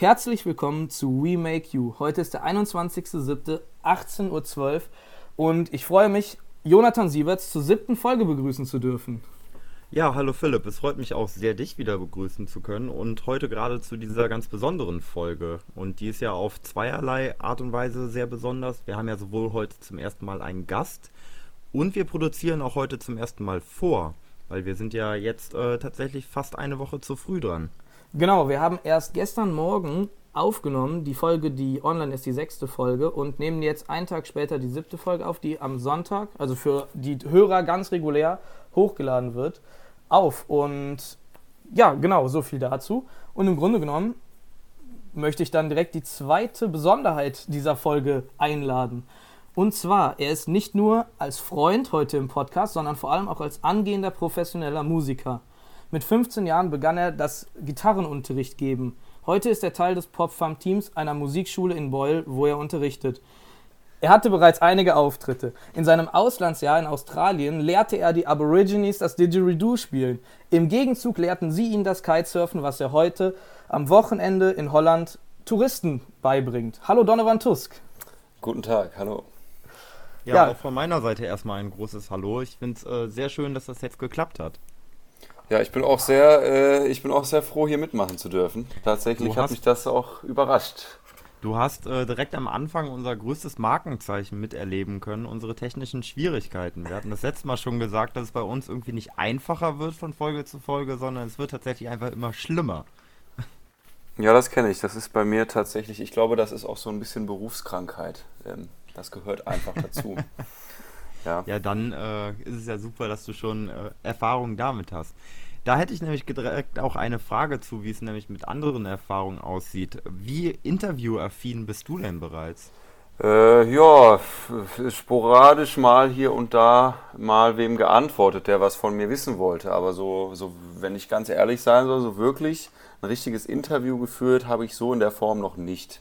Herzlich willkommen zu We Make You. Heute ist der 21.07.18.12 Uhr und ich freue mich, Jonathan Sieverts zur siebten Folge begrüßen zu dürfen. Ja, hallo Philipp. Es freut mich auch sehr, dich wieder begrüßen zu können und heute gerade zu dieser ganz besonderen Folge. Und die ist ja auf zweierlei Art und Weise sehr besonders. Wir haben ja sowohl heute zum ersten Mal einen Gast und wir produzieren auch heute zum ersten Mal vor, weil wir sind ja jetzt äh, tatsächlich fast eine Woche zu früh dran. Genau, wir haben erst gestern Morgen aufgenommen, die Folge, die online ist, die sechste Folge und nehmen jetzt einen Tag später die siebte Folge auf, die am Sonntag, also für die Hörer ganz regulär hochgeladen wird, auf. Und ja, genau, so viel dazu. Und im Grunde genommen möchte ich dann direkt die zweite Besonderheit dieser Folge einladen. Und zwar, er ist nicht nur als Freund heute im Podcast, sondern vor allem auch als angehender professioneller Musiker. Mit 15 Jahren begann er das Gitarrenunterricht geben. Heute ist er Teil des Pop-Fam-Teams einer Musikschule in Boyle, wo er unterrichtet. Er hatte bereits einige Auftritte. In seinem Auslandsjahr in Australien lehrte er die Aborigines das Didgeridoo spielen. Im Gegenzug lehrten sie ihn das Kitesurfen, was er heute am Wochenende in Holland Touristen beibringt. Hallo Donovan Tusk. Guten Tag, hallo. Ja, ja. auch von meiner Seite erstmal ein großes Hallo. Ich finde es äh, sehr schön, dass das jetzt geklappt hat. Ja, ich bin auch sehr, äh, ich bin auch sehr froh, hier mitmachen zu dürfen. Tatsächlich hat mich das auch überrascht. Du hast äh, direkt am Anfang unser größtes Markenzeichen miterleben können, unsere technischen Schwierigkeiten. Wir hatten das letzte Mal schon gesagt, dass es bei uns irgendwie nicht einfacher wird von Folge zu Folge, sondern es wird tatsächlich einfach immer schlimmer. Ja, das kenne ich. Das ist bei mir tatsächlich, ich glaube, das ist auch so ein bisschen Berufskrankheit. Ähm, das gehört einfach dazu. Ja, ja dann äh, ist es ja super, dass du schon äh, Erfahrungen damit hast. Da hätte ich nämlich direkt auch eine Frage zu, wie es nämlich mit anderen Erfahrungen aussieht. Wie interviewaffin bist du denn bereits? Äh, ja, sporadisch mal hier und da mal wem geantwortet, der was von mir wissen wollte. Aber so, so, wenn ich ganz ehrlich sein soll, so wirklich ein richtiges Interview geführt habe ich so in der Form noch nicht.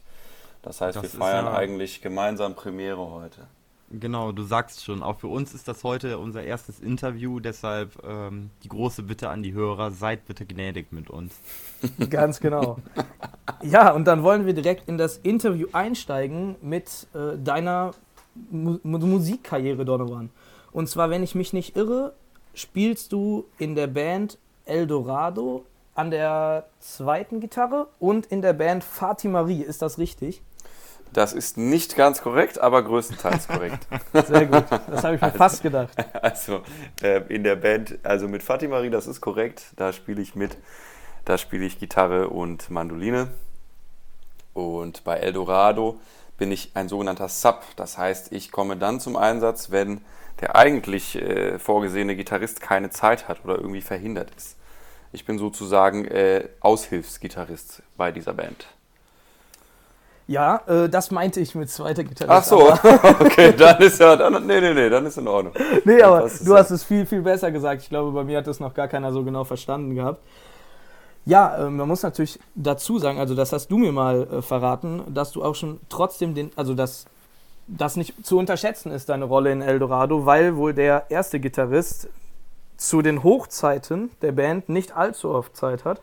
Das heißt, das wir feiern ja eigentlich gemeinsam Premiere heute. Genau, du sagst schon, auch für uns ist das heute unser erstes Interview, deshalb ähm, die große Bitte an die Hörer, seid bitte gnädig mit uns. Ganz genau. Ja, und dann wollen wir direkt in das Interview einsteigen mit äh, deiner Mu Musikkarriere, Donovan. Und zwar, wenn ich mich nicht irre, spielst du in der Band Eldorado an der zweiten Gitarre und in der Band Fatimarie, ist das richtig? Das ist nicht ganz korrekt, aber größtenteils korrekt. Sehr gut, das habe ich mir also, fast gedacht. Also äh, in der Band, also mit Fatimari, das ist korrekt, da spiele ich mit. Da spiele ich Gitarre und Mandoline. Und bei Eldorado bin ich ein sogenannter Sub. Das heißt, ich komme dann zum Einsatz, wenn der eigentlich äh, vorgesehene Gitarrist keine Zeit hat oder irgendwie verhindert ist. Ich bin sozusagen äh, Aushilfsgitarrist bei dieser Band. Ja, äh, das meinte ich mit zweiter Gitarre. Ach so, okay, dann ist ja, dann, nee, nee, nee, dann ist in Ordnung. Nee, aber du hast es viel, viel besser gesagt. Ich glaube, bei mir hat das noch gar keiner so genau verstanden gehabt. Ja, äh, man muss natürlich dazu sagen, also das hast du mir mal äh, verraten, dass du auch schon trotzdem den, also dass das nicht zu unterschätzen ist, deine Rolle in Eldorado, weil wohl der erste Gitarrist zu den Hochzeiten der Band nicht allzu oft Zeit hat.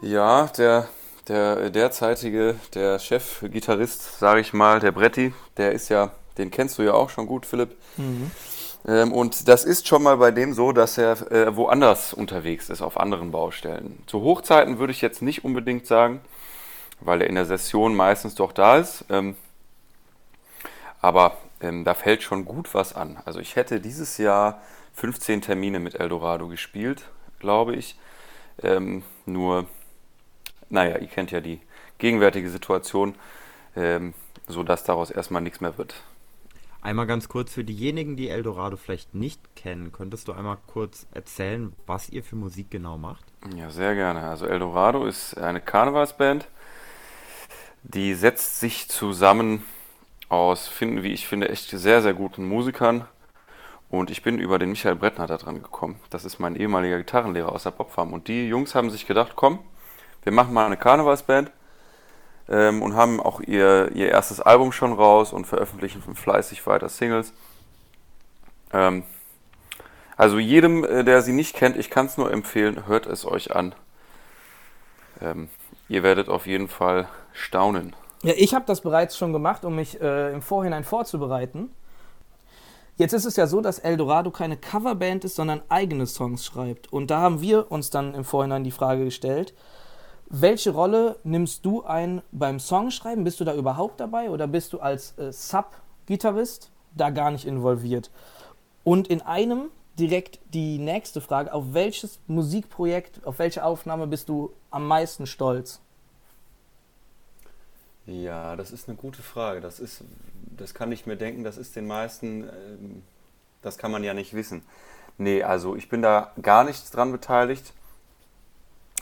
Ja, der der derzeitige, der Chef-Gitarrist, sage ich mal, der Bretti, der ist ja, den kennst du ja auch schon gut, Philipp. Mhm. Ähm, und das ist schon mal bei dem so, dass er äh, woanders unterwegs ist, auf anderen Baustellen. Zu Hochzeiten würde ich jetzt nicht unbedingt sagen, weil er in der Session meistens doch da ist. Ähm, aber ähm, da fällt schon gut was an. Also ich hätte dieses Jahr 15 Termine mit Eldorado gespielt, glaube ich. Ähm, nur naja, ihr kennt ja die gegenwärtige Situation, ähm, sodass daraus erstmal nichts mehr wird. Einmal ganz kurz für diejenigen, die Eldorado vielleicht nicht kennen, könntest du einmal kurz erzählen, was ihr für Musik genau macht? Ja, sehr gerne. Also Eldorado ist eine Karnevalsband, die setzt sich zusammen aus, finden, wie ich finde, echt sehr, sehr guten Musikern. Und ich bin über den Michael Brettner da dran gekommen. Das ist mein ehemaliger Gitarrenlehrer aus der Popfarm. Und die Jungs haben sich gedacht, komm, wir machen mal eine Karnevalsband ähm, und haben auch ihr, ihr erstes Album schon raus und veröffentlichen fleißig weiter Singles. Ähm, also jedem, äh, der sie nicht kennt, ich kann es nur empfehlen, hört es euch an. Ähm, Ihr werdet auf jeden Fall staunen. Ja, ich habe das bereits schon gemacht, um mich äh, im Vorhinein vorzubereiten. Jetzt ist es ja so, dass Eldorado keine Coverband ist, sondern eigene Songs schreibt. Und da haben wir uns dann im Vorhinein die Frage gestellt, welche Rolle nimmst du ein beim Songschreiben? Bist du da überhaupt dabei oder bist du als äh, Sub-Gitarrist da gar nicht involviert? Und in einem direkt die nächste Frage, auf welches Musikprojekt, auf welche Aufnahme bist du am meisten stolz? Ja, das ist eine gute Frage. Das ist, das kann ich mir denken, das ist den meisten, ähm, das kann man ja nicht wissen. Nee, also ich bin da gar nichts dran beteiligt.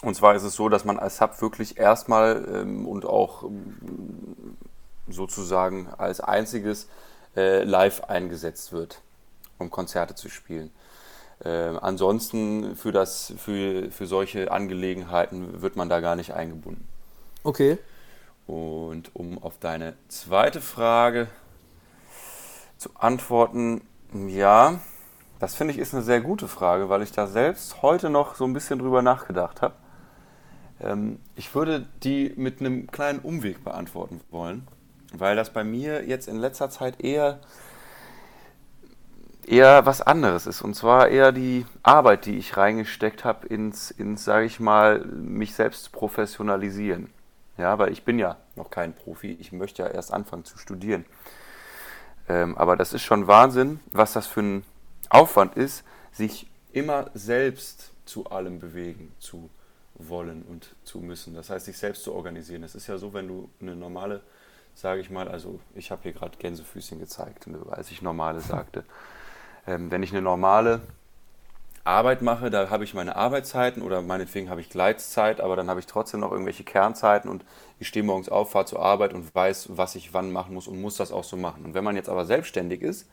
Und zwar ist es so, dass man als Sub wirklich erstmal ähm, und auch ähm, sozusagen als einziges äh, live eingesetzt wird, um Konzerte zu spielen. Äh, ansonsten für, das, für, für solche Angelegenheiten wird man da gar nicht eingebunden. Okay. Und um auf deine zweite Frage zu antworten, ja, das finde ich ist eine sehr gute Frage, weil ich da selbst heute noch so ein bisschen drüber nachgedacht habe. Ähm, ich würde die mit einem kleinen Umweg beantworten wollen, weil das bei mir jetzt in letzter Zeit eher eher was anderes ist. Und zwar eher die Arbeit, die ich reingesteckt habe ins, ins sage ich mal, mich selbst professionalisieren. Ja, weil ich bin ja noch kein Profi. Ich möchte ja erst anfangen zu studieren. Ähm, aber das ist schon Wahnsinn, was das für ein Aufwand ist, sich immer selbst zu allem bewegen zu wollen und zu müssen. Das heißt, sich selbst zu organisieren. Es ist ja so, wenn du eine normale, sage ich mal, also ich habe hier gerade Gänsefüßchen gezeigt, als ich normale sagte. Ähm, wenn ich eine normale Arbeit mache, da habe ich meine Arbeitszeiten oder meinetwegen habe ich Gleitzeit, aber dann habe ich trotzdem noch irgendwelche Kernzeiten und ich stehe morgens auf, fahre zur Arbeit und weiß, was ich wann machen muss und muss das auch so machen. Und wenn man jetzt aber selbstständig ist,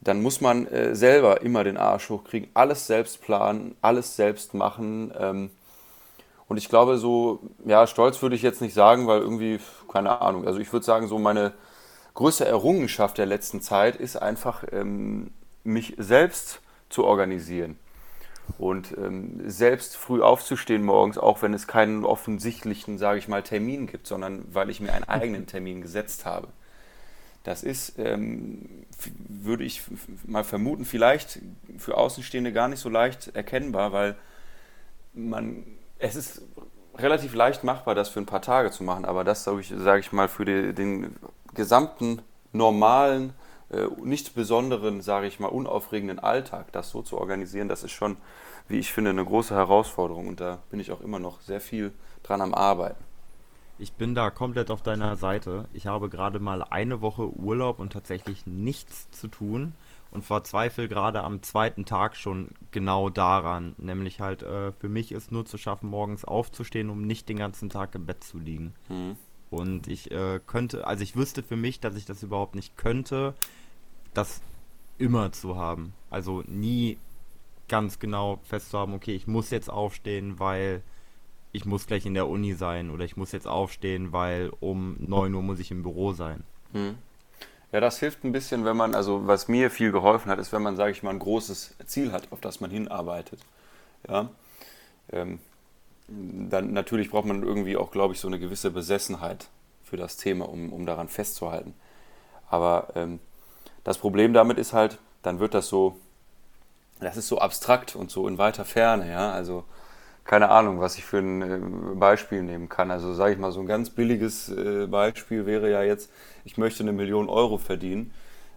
dann muss man äh, selber immer den Arsch hochkriegen, alles selbst planen, alles selbst machen. Ähm, und ich glaube, so, ja, stolz würde ich jetzt nicht sagen, weil irgendwie, keine Ahnung, also ich würde sagen, so meine größte Errungenschaft der letzten Zeit ist einfach, ähm, mich selbst zu organisieren. Und ähm, selbst früh aufzustehen morgens, auch wenn es keinen offensichtlichen, sage ich mal, Termin gibt, sondern weil ich mir einen eigenen Termin gesetzt habe. Das ist, ähm, würde ich mal vermuten, vielleicht für Außenstehende gar nicht so leicht erkennbar, weil man, es ist relativ leicht machbar, das für ein paar Tage zu machen, aber das, sage ich, sag ich mal, für die, den gesamten normalen äh, nicht besonderen, sage ich mal, unaufregenden Alltag, das so zu organisieren, das ist schon, wie ich finde, eine große Herausforderung und da bin ich auch immer noch sehr viel dran am Arbeiten. Ich bin da komplett auf deiner Seite. Ich habe gerade mal eine Woche Urlaub und tatsächlich nichts zu tun und verzweifle gerade am zweiten Tag schon genau daran. Nämlich halt, äh, für mich ist nur zu schaffen, morgens aufzustehen, um nicht den ganzen Tag im Bett zu liegen. Mhm. Und ich äh, könnte, also ich wüsste für mich, dass ich das überhaupt nicht könnte, das immer zu haben. Also nie ganz genau festzuhaben, okay, ich muss jetzt aufstehen, weil ich muss gleich in der Uni sein oder ich muss jetzt aufstehen, weil um 9 Uhr muss ich im Büro sein. Hm. Ja, das hilft ein bisschen, wenn man, also was mir viel geholfen hat, ist, wenn man, sage ich mal, ein großes Ziel hat, auf das man hinarbeitet. Ja. Ähm, dann natürlich braucht man irgendwie auch, glaube ich, so eine gewisse Besessenheit für das Thema, um, um daran festzuhalten. Aber ähm, das Problem damit ist halt, dann wird das so, das ist so abstrakt und so in weiter Ferne, ja. Also keine Ahnung, was ich für ein äh, Beispiel nehmen kann. Also sage ich mal, so ein ganz billiges äh, Beispiel wäre ja jetzt, ich möchte eine Million Euro verdienen,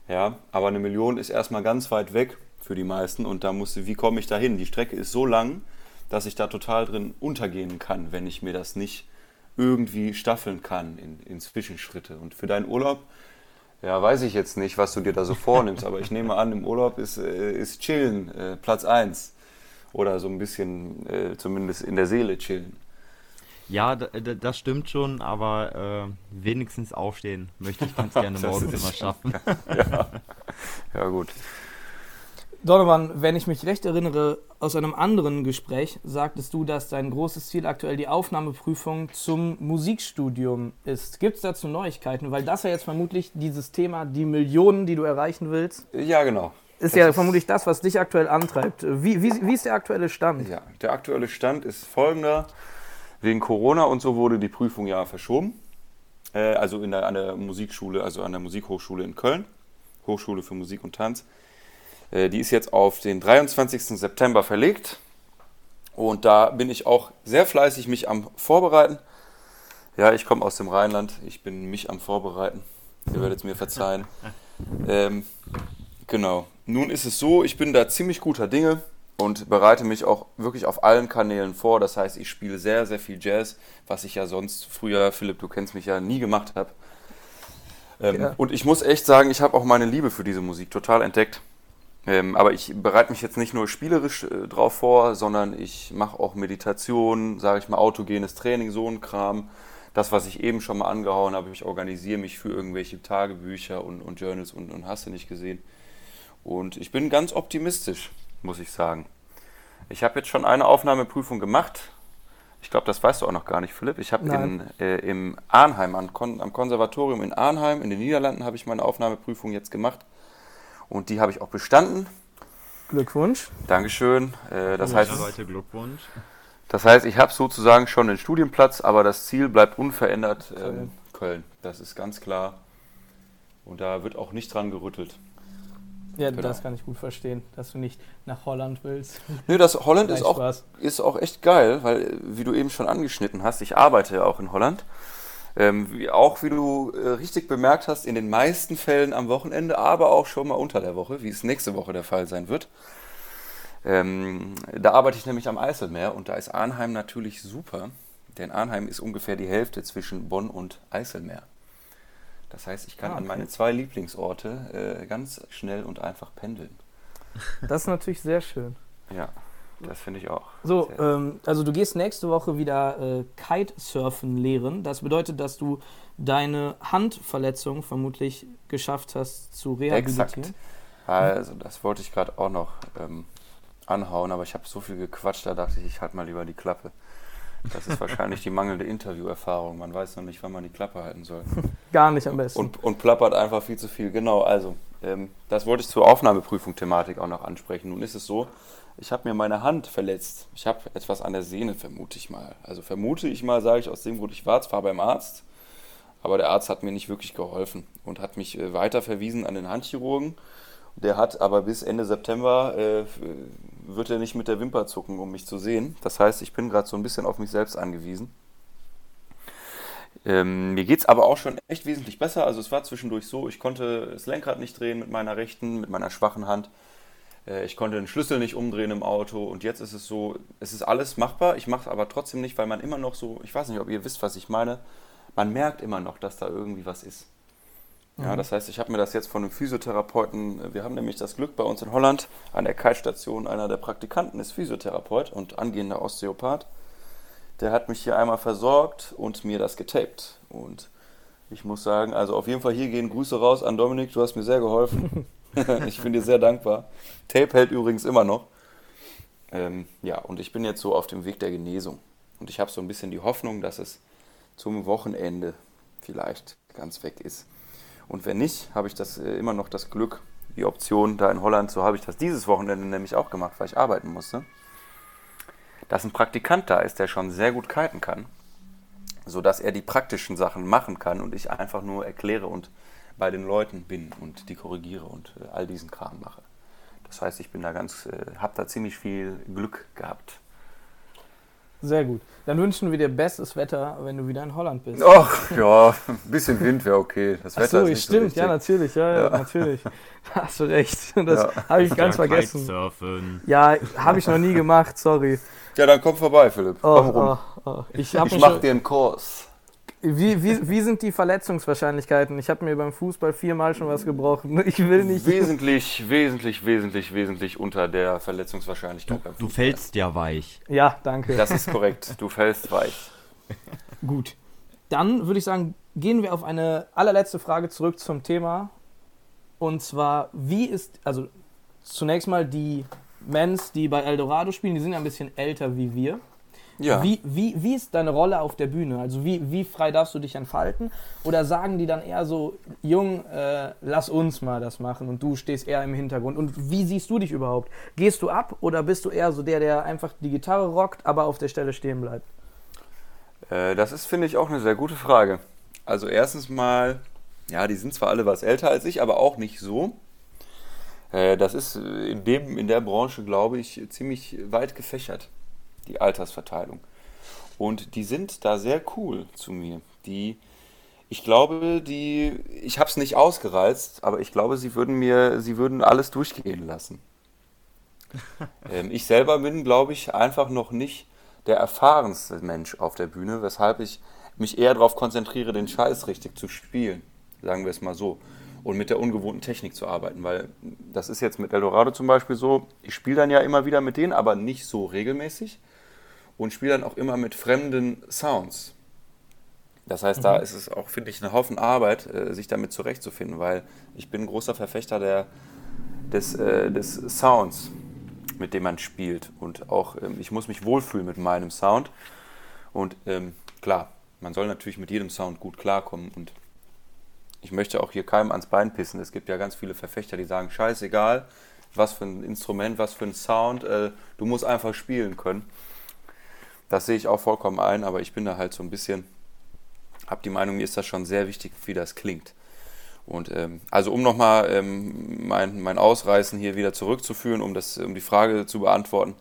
ja, aber eine Million ist erstmal ganz weit weg für die meisten und da musste, wie komme ich da hin? Die Strecke ist so lang, dass ich da total drin untergehen kann, wenn ich mir das nicht irgendwie staffeln kann in, in Zwischenschritte. Und für deinen Urlaub ja, weiß ich jetzt nicht, was du dir da so vornimmst, aber ich nehme an, im Urlaub ist, äh, ist Chillen äh, Platz 1. Oder so ein bisschen äh, zumindest in der Seele chillen. Ja, das stimmt schon, aber äh, wenigstens aufstehen möchte ich ganz gerne morgens immer schaffen. ja. ja, gut. Donovan, wenn ich mich recht erinnere, aus einem anderen Gespräch sagtest du, dass dein großes Ziel aktuell die Aufnahmeprüfung zum Musikstudium ist. Gibt es dazu Neuigkeiten? Weil das ja jetzt vermutlich dieses Thema, die Millionen, die du erreichen willst. Ja, genau. Ist das ja ist vermutlich das, was dich aktuell antreibt. Wie, wie, wie ist der aktuelle Stand? Ja, der aktuelle Stand ist folgender. wegen Corona und so wurde die Prüfung ja verschoben. Äh, also in der, an der Musikschule, also an der Musikhochschule in Köln. Hochschule für Musik und Tanz. Äh, die ist jetzt auf den 23. September verlegt. Und da bin ich auch sehr fleißig mich am Vorbereiten. Ja, ich komme aus dem Rheinland. Ich bin mich am Vorbereiten. Ihr werdet es mir verzeihen. Ähm, genau. Nun ist es so, ich bin da ziemlich guter Dinge und bereite mich auch wirklich auf allen Kanälen vor. Das heißt, ich spiele sehr, sehr viel Jazz, was ich ja sonst früher, Philipp, du kennst mich ja, nie gemacht habe. Ähm, ja. Und ich muss echt sagen, ich habe auch meine Liebe für diese Musik total entdeckt. Ähm, aber ich bereite mich jetzt nicht nur spielerisch äh, drauf vor, sondern ich mache auch Meditation, sage ich mal, autogenes Training, so ein Kram. Das, was ich eben schon mal angehauen habe, ich organisiere mich für irgendwelche Tagebücher und, und Journals und, und hast du nicht gesehen. Und ich bin ganz optimistisch, muss ich sagen. Ich habe jetzt schon eine Aufnahmeprüfung gemacht. Ich glaube, das weißt du auch noch gar nicht, Philipp. Ich habe äh, im Arnheim, am, Kon am Konservatorium in Arnheim, in den Niederlanden, habe ich meine Aufnahmeprüfung jetzt gemacht. Und die habe ich auch bestanden. Glückwunsch. Dankeschön. Äh, das, heißt, Glückwunsch. das heißt, ich habe sozusagen schon den Studienplatz, aber das Ziel bleibt unverändert ähm, Köln. Köln. Das ist ganz klar. Und da wird auch nicht dran gerüttelt. Ja, genau. das kann ich gut verstehen, dass du nicht nach Holland willst. Nö, das Holland ist auch, ist auch echt geil, weil, wie du eben schon angeschnitten hast, ich arbeite ja auch in Holland. Ähm, wie, auch wie du äh, richtig bemerkt hast, in den meisten Fällen am Wochenende, aber auch schon mal unter der Woche, wie es nächste Woche der Fall sein wird. Ähm, da arbeite ich nämlich am Eiselmeer und da ist Arnheim natürlich super, denn Arnheim ist ungefähr die Hälfte zwischen Bonn und Eiselmeer. Das heißt, ich kann ah, okay. an meine zwei Lieblingsorte äh, ganz schnell und einfach pendeln. Das ist natürlich sehr schön. Ja. Das finde ich auch. So, ähm, also du gehst nächste Woche wieder äh, Kitesurfen lehren. Das bedeutet, dass du deine Handverletzung vermutlich geschafft hast zu rehabilitieren. Exakt. Also, das wollte ich gerade auch noch ähm, anhauen, aber ich habe so viel gequatscht, da dachte ich, ich halte mal lieber die Klappe. Das ist wahrscheinlich die mangelnde Interviewerfahrung. Man weiß noch nicht, wann man die Klappe halten soll. Gar nicht am besten. Und, und plappert einfach viel zu viel. Genau, also, ähm, das wollte ich zur Aufnahmeprüfung-Thematik auch noch ansprechen. Nun ist es so, ich habe mir meine Hand verletzt. Ich habe etwas an der Sehne, vermute ich mal. Also vermute ich mal, sage ich aus dem Grund, ich war zwar beim Arzt, aber der Arzt hat mir nicht wirklich geholfen und hat mich äh, weiter verwiesen an den Handchirurgen. Der hat aber bis Ende September, äh, wird er nicht mit der Wimper zucken, um mich zu sehen. Das heißt, ich bin gerade so ein bisschen auf mich selbst angewiesen. Ähm, mir geht es aber auch schon echt wesentlich besser. Also es war zwischendurch so, ich konnte das Lenkrad nicht drehen mit meiner rechten, mit meiner schwachen Hand. Äh, ich konnte den Schlüssel nicht umdrehen im Auto und jetzt ist es so, es ist alles machbar. Ich mache es aber trotzdem nicht, weil man immer noch so, ich weiß nicht, ob ihr wisst, was ich meine, man merkt immer noch, dass da irgendwie was ist. Ja, mhm. das heißt, ich habe mir das jetzt von einem Physiotherapeuten, wir haben nämlich das Glück bei uns in Holland, an der Kite-Station, einer der Praktikanten ist Physiotherapeut und angehender Osteopath. Der hat mich hier einmal versorgt und mir das getaped. Und ich muss sagen, also auf jeden Fall hier gehen Grüße raus an Dominik, du hast mir sehr geholfen. ich bin dir sehr dankbar. Tape hält übrigens immer noch. Ähm, ja, und ich bin jetzt so auf dem Weg der Genesung. Und ich habe so ein bisschen die Hoffnung, dass es zum Wochenende vielleicht ganz weg ist. Und wenn nicht, habe ich das äh, immer noch das Glück, die Option da in Holland, so habe ich das dieses Wochenende nämlich auch gemacht, weil ich arbeiten musste, dass ein Praktikant da ist, der schon sehr gut kiten kann, sodass er die praktischen Sachen machen kann und ich einfach nur erkläre und bei den Leuten bin und die korrigiere und äh, all diesen Kram mache. Das heißt, ich bin da ganz, äh, habe da ziemlich viel Glück gehabt. Sehr gut. Dann wünschen wir dir bestes Wetter, wenn du wieder in Holland bist. Ach ja, ein bisschen Wind wäre okay. Das Wetter so, ist nicht stimmt, so ja natürlich, ja, ja. natürlich. Da hast du recht. Das ja. habe ich ganz vergessen. Ja, habe ich noch nie gemacht, sorry. Ja, dann komm vorbei, Philipp. Oh, komm rum. Oh, oh. Ich, ich mach dir einen Kurs. Wie, wie, wie sind die Verletzungswahrscheinlichkeiten? Ich habe mir beim Fußball viermal schon was gebrochen. Ich will nicht. Wesentlich, wesentlich, wesentlich, wesentlich unter der Verletzungswahrscheinlichkeit du, beim Fußball. Du fällst ja weich. Ja, danke. Das ist korrekt. Du fällst weich. Gut. Dann würde ich sagen, gehen wir auf eine allerletzte Frage zurück zum Thema. Und zwar, wie ist, also zunächst mal die Mens, die bei Eldorado spielen, die sind ja ein bisschen älter wie wir. Ja. Wie, wie, wie ist deine Rolle auf der Bühne? Also wie, wie frei darfst du dich entfalten? Oder sagen die dann eher so, Jung, äh, lass uns mal das machen und du stehst eher im Hintergrund? Und wie siehst du dich überhaupt? Gehst du ab oder bist du eher so der, der einfach die Gitarre rockt, aber auf der Stelle stehen bleibt? Äh, das ist, finde ich, auch eine sehr gute Frage. Also erstens mal, ja, die sind zwar alle was älter als ich, aber auch nicht so. Äh, das ist in, dem, in der Branche, glaube ich, ziemlich weit gefächert, die Altersverteilung. Und die sind da sehr cool zu mir. Die, ich glaube, die, ich habe es nicht ausgereizt, aber ich glaube, sie würden mir, sie würden alles durchgehen lassen. ähm, ich selber bin, glaube ich, einfach noch nicht der erfahrenste Mensch auf der Bühne, weshalb ich mich eher darauf konzentriere, den Scheiß richtig zu spielen, sagen wir es mal so, und mit der ungewohnten Technik zu arbeiten, weil das ist jetzt mit Eldorado zum Beispiel so, ich spiele dann ja immer wieder mit denen, aber nicht so regelmäßig und spiele dann auch immer mit fremden Sounds. Das heißt, mhm. da ist es auch, finde ich, ein Haufen Arbeit, äh, sich damit zurechtzufinden, weil ich bin ein großer Verfechter der, des, äh, des Sounds mit dem man spielt. Und auch ähm, ich muss mich wohlfühlen mit meinem Sound. Und ähm, klar, man soll natürlich mit jedem Sound gut klarkommen. Und ich möchte auch hier keinem ans Bein pissen. Es gibt ja ganz viele Verfechter, die sagen, scheißegal, was für ein Instrument, was für ein Sound, äh, du musst einfach spielen können. Das sehe ich auch vollkommen ein, aber ich bin da halt so ein bisschen, habe die Meinung, mir ist das schon sehr wichtig, wie das klingt. Und ähm, also um nochmal ähm, mein, mein Ausreißen hier wieder zurückzuführen, um, das, um die Frage zu beantworten.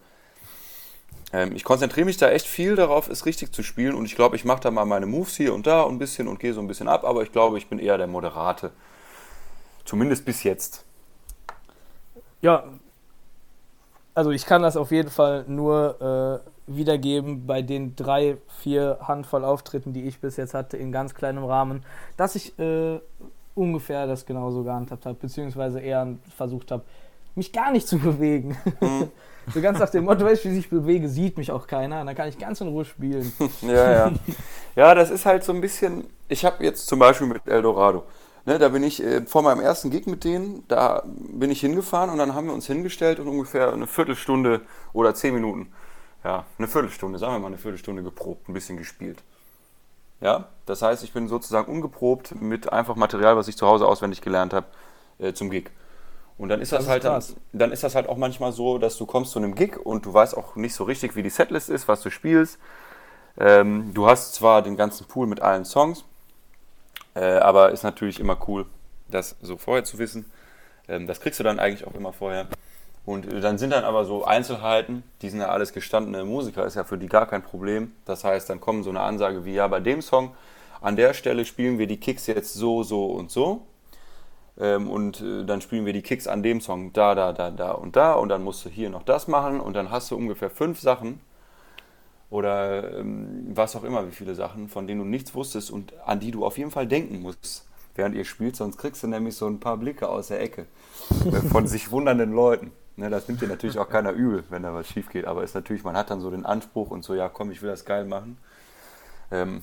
Ähm, ich konzentriere mich da echt viel darauf, es richtig zu spielen und ich glaube, ich mache da mal meine Moves hier und da ein bisschen und gehe so ein bisschen ab, aber ich glaube, ich bin eher der Moderate. Zumindest bis jetzt. Ja, also ich kann das auf jeden Fall nur äh, wiedergeben bei den drei, vier Handvoll Auftritten, die ich bis jetzt hatte, in ganz kleinem Rahmen, dass ich äh, ungefähr das genauso gehandhabt habe, beziehungsweise eher versucht habe, mich gar nicht zu bewegen. Mhm. so ganz nach dem Motto, weißt du, wie ich bewege, sieht mich auch keiner, und dann kann ich ganz in Ruhe spielen. ja, ja. Ja, das ist halt so ein bisschen, ich habe jetzt zum Beispiel mit Eldorado, ne, da bin ich äh, vor meinem ersten Gig mit denen, da bin ich hingefahren und dann haben wir uns hingestellt und ungefähr eine Viertelstunde oder zehn Minuten, ja, eine Viertelstunde, sagen wir mal eine Viertelstunde geprobt, ein bisschen gespielt. Ja, das heißt, ich bin sozusagen ungeprobt mit einfach Material, was ich zu Hause auswendig gelernt habe, äh, zum Gig. Und dann ist das, das halt dann, dann, ist das halt auch manchmal so, dass du kommst zu einem Gig und du weißt auch nicht so richtig, wie die Setlist ist, was du spielst. Ähm, du hast zwar den ganzen Pool mit allen Songs, äh, aber ist natürlich immer cool, das so vorher zu wissen. Ähm, das kriegst du dann eigentlich auch immer vorher. Und dann sind dann aber so Einzelheiten, die sind ja alles gestandene Musiker, ist ja für die gar kein Problem. Das heißt, dann kommen so eine Ansage wie, ja, bei dem Song, an der Stelle spielen wir die Kicks jetzt so, so und so. Ähm, und äh, dann spielen wir die Kicks an dem Song da, da, da, da und da. Und dann musst du hier noch das machen. Und dann hast du ungefähr fünf Sachen oder ähm, was auch immer, wie viele Sachen, von denen du nichts wusstest und an die du auf jeden Fall denken musst, während ihr spielt. Sonst kriegst du nämlich so ein paar Blicke aus der Ecke äh, von sich wundernden Leuten. Ne, das nimmt dir natürlich auch keiner übel, wenn da was schief geht, aber ist natürlich, man hat dann so den Anspruch und so, ja komm, ich will das geil machen. Ähm,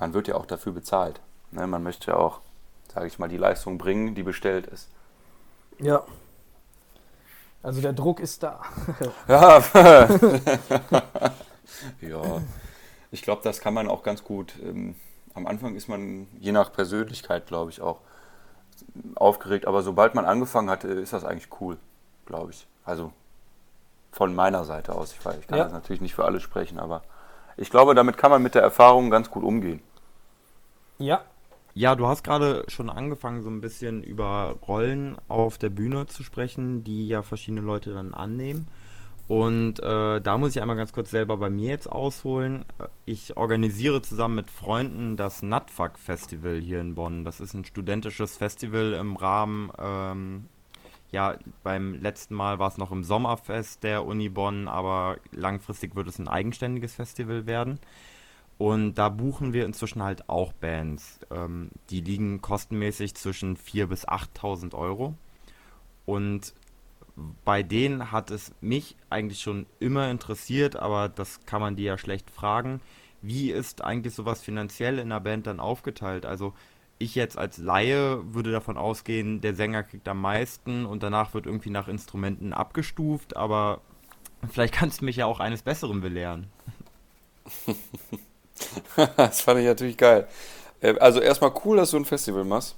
man wird ja auch dafür bezahlt. Ne, man möchte ja auch, sage ich mal, die Leistung bringen, die bestellt ist. Ja. Also der Druck ist da. ja. ja. Ich glaube, das kann man auch ganz gut. Ähm, am Anfang ist man je nach Persönlichkeit, glaube ich, auch aufgeregt, aber sobald man angefangen hat, ist das eigentlich cool glaube ich. Also von meiner Seite aus. Ich, weiß, ich kann ja. das natürlich nicht für alle sprechen, aber ich glaube, damit kann man mit der Erfahrung ganz gut umgehen. Ja. Ja, du hast gerade schon angefangen, so ein bisschen über Rollen auf der Bühne zu sprechen, die ja verschiedene Leute dann annehmen. Und äh, da muss ich einmal ganz kurz selber bei mir jetzt ausholen. Ich organisiere zusammen mit Freunden das Nutfuck Festival hier in Bonn. Das ist ein studentisches Festival im Rahmen ähm, ja, beim letzten Mal war es noch im Sommerfest der Uni Bonn, aber langfristig wird es ein eigenständiges Festival werden. Und da buchen wir inzwischen halt auch Bands. Ähm, die liegen kostenmäßig zwischen 4.000 bis 8.000 Euro. Und bei denen hat es mich eigentlich schon immer interessiert, aber das kann man dir ja schlecht fragen. Wie ist eigentlich sowas finanziell in der Band dann aufgeteilt? Also ich jetzt als Laie würde davon ausgehen, der Sänger kriegt am meisten und danach wird irgendwie nach Instrumenten abgestuft, aber vielleicht kannst du mich ja auch eines Besseren belehren. das fand ich natürlich geil. Äh, also erstmal cool, dass du ein Festival machst.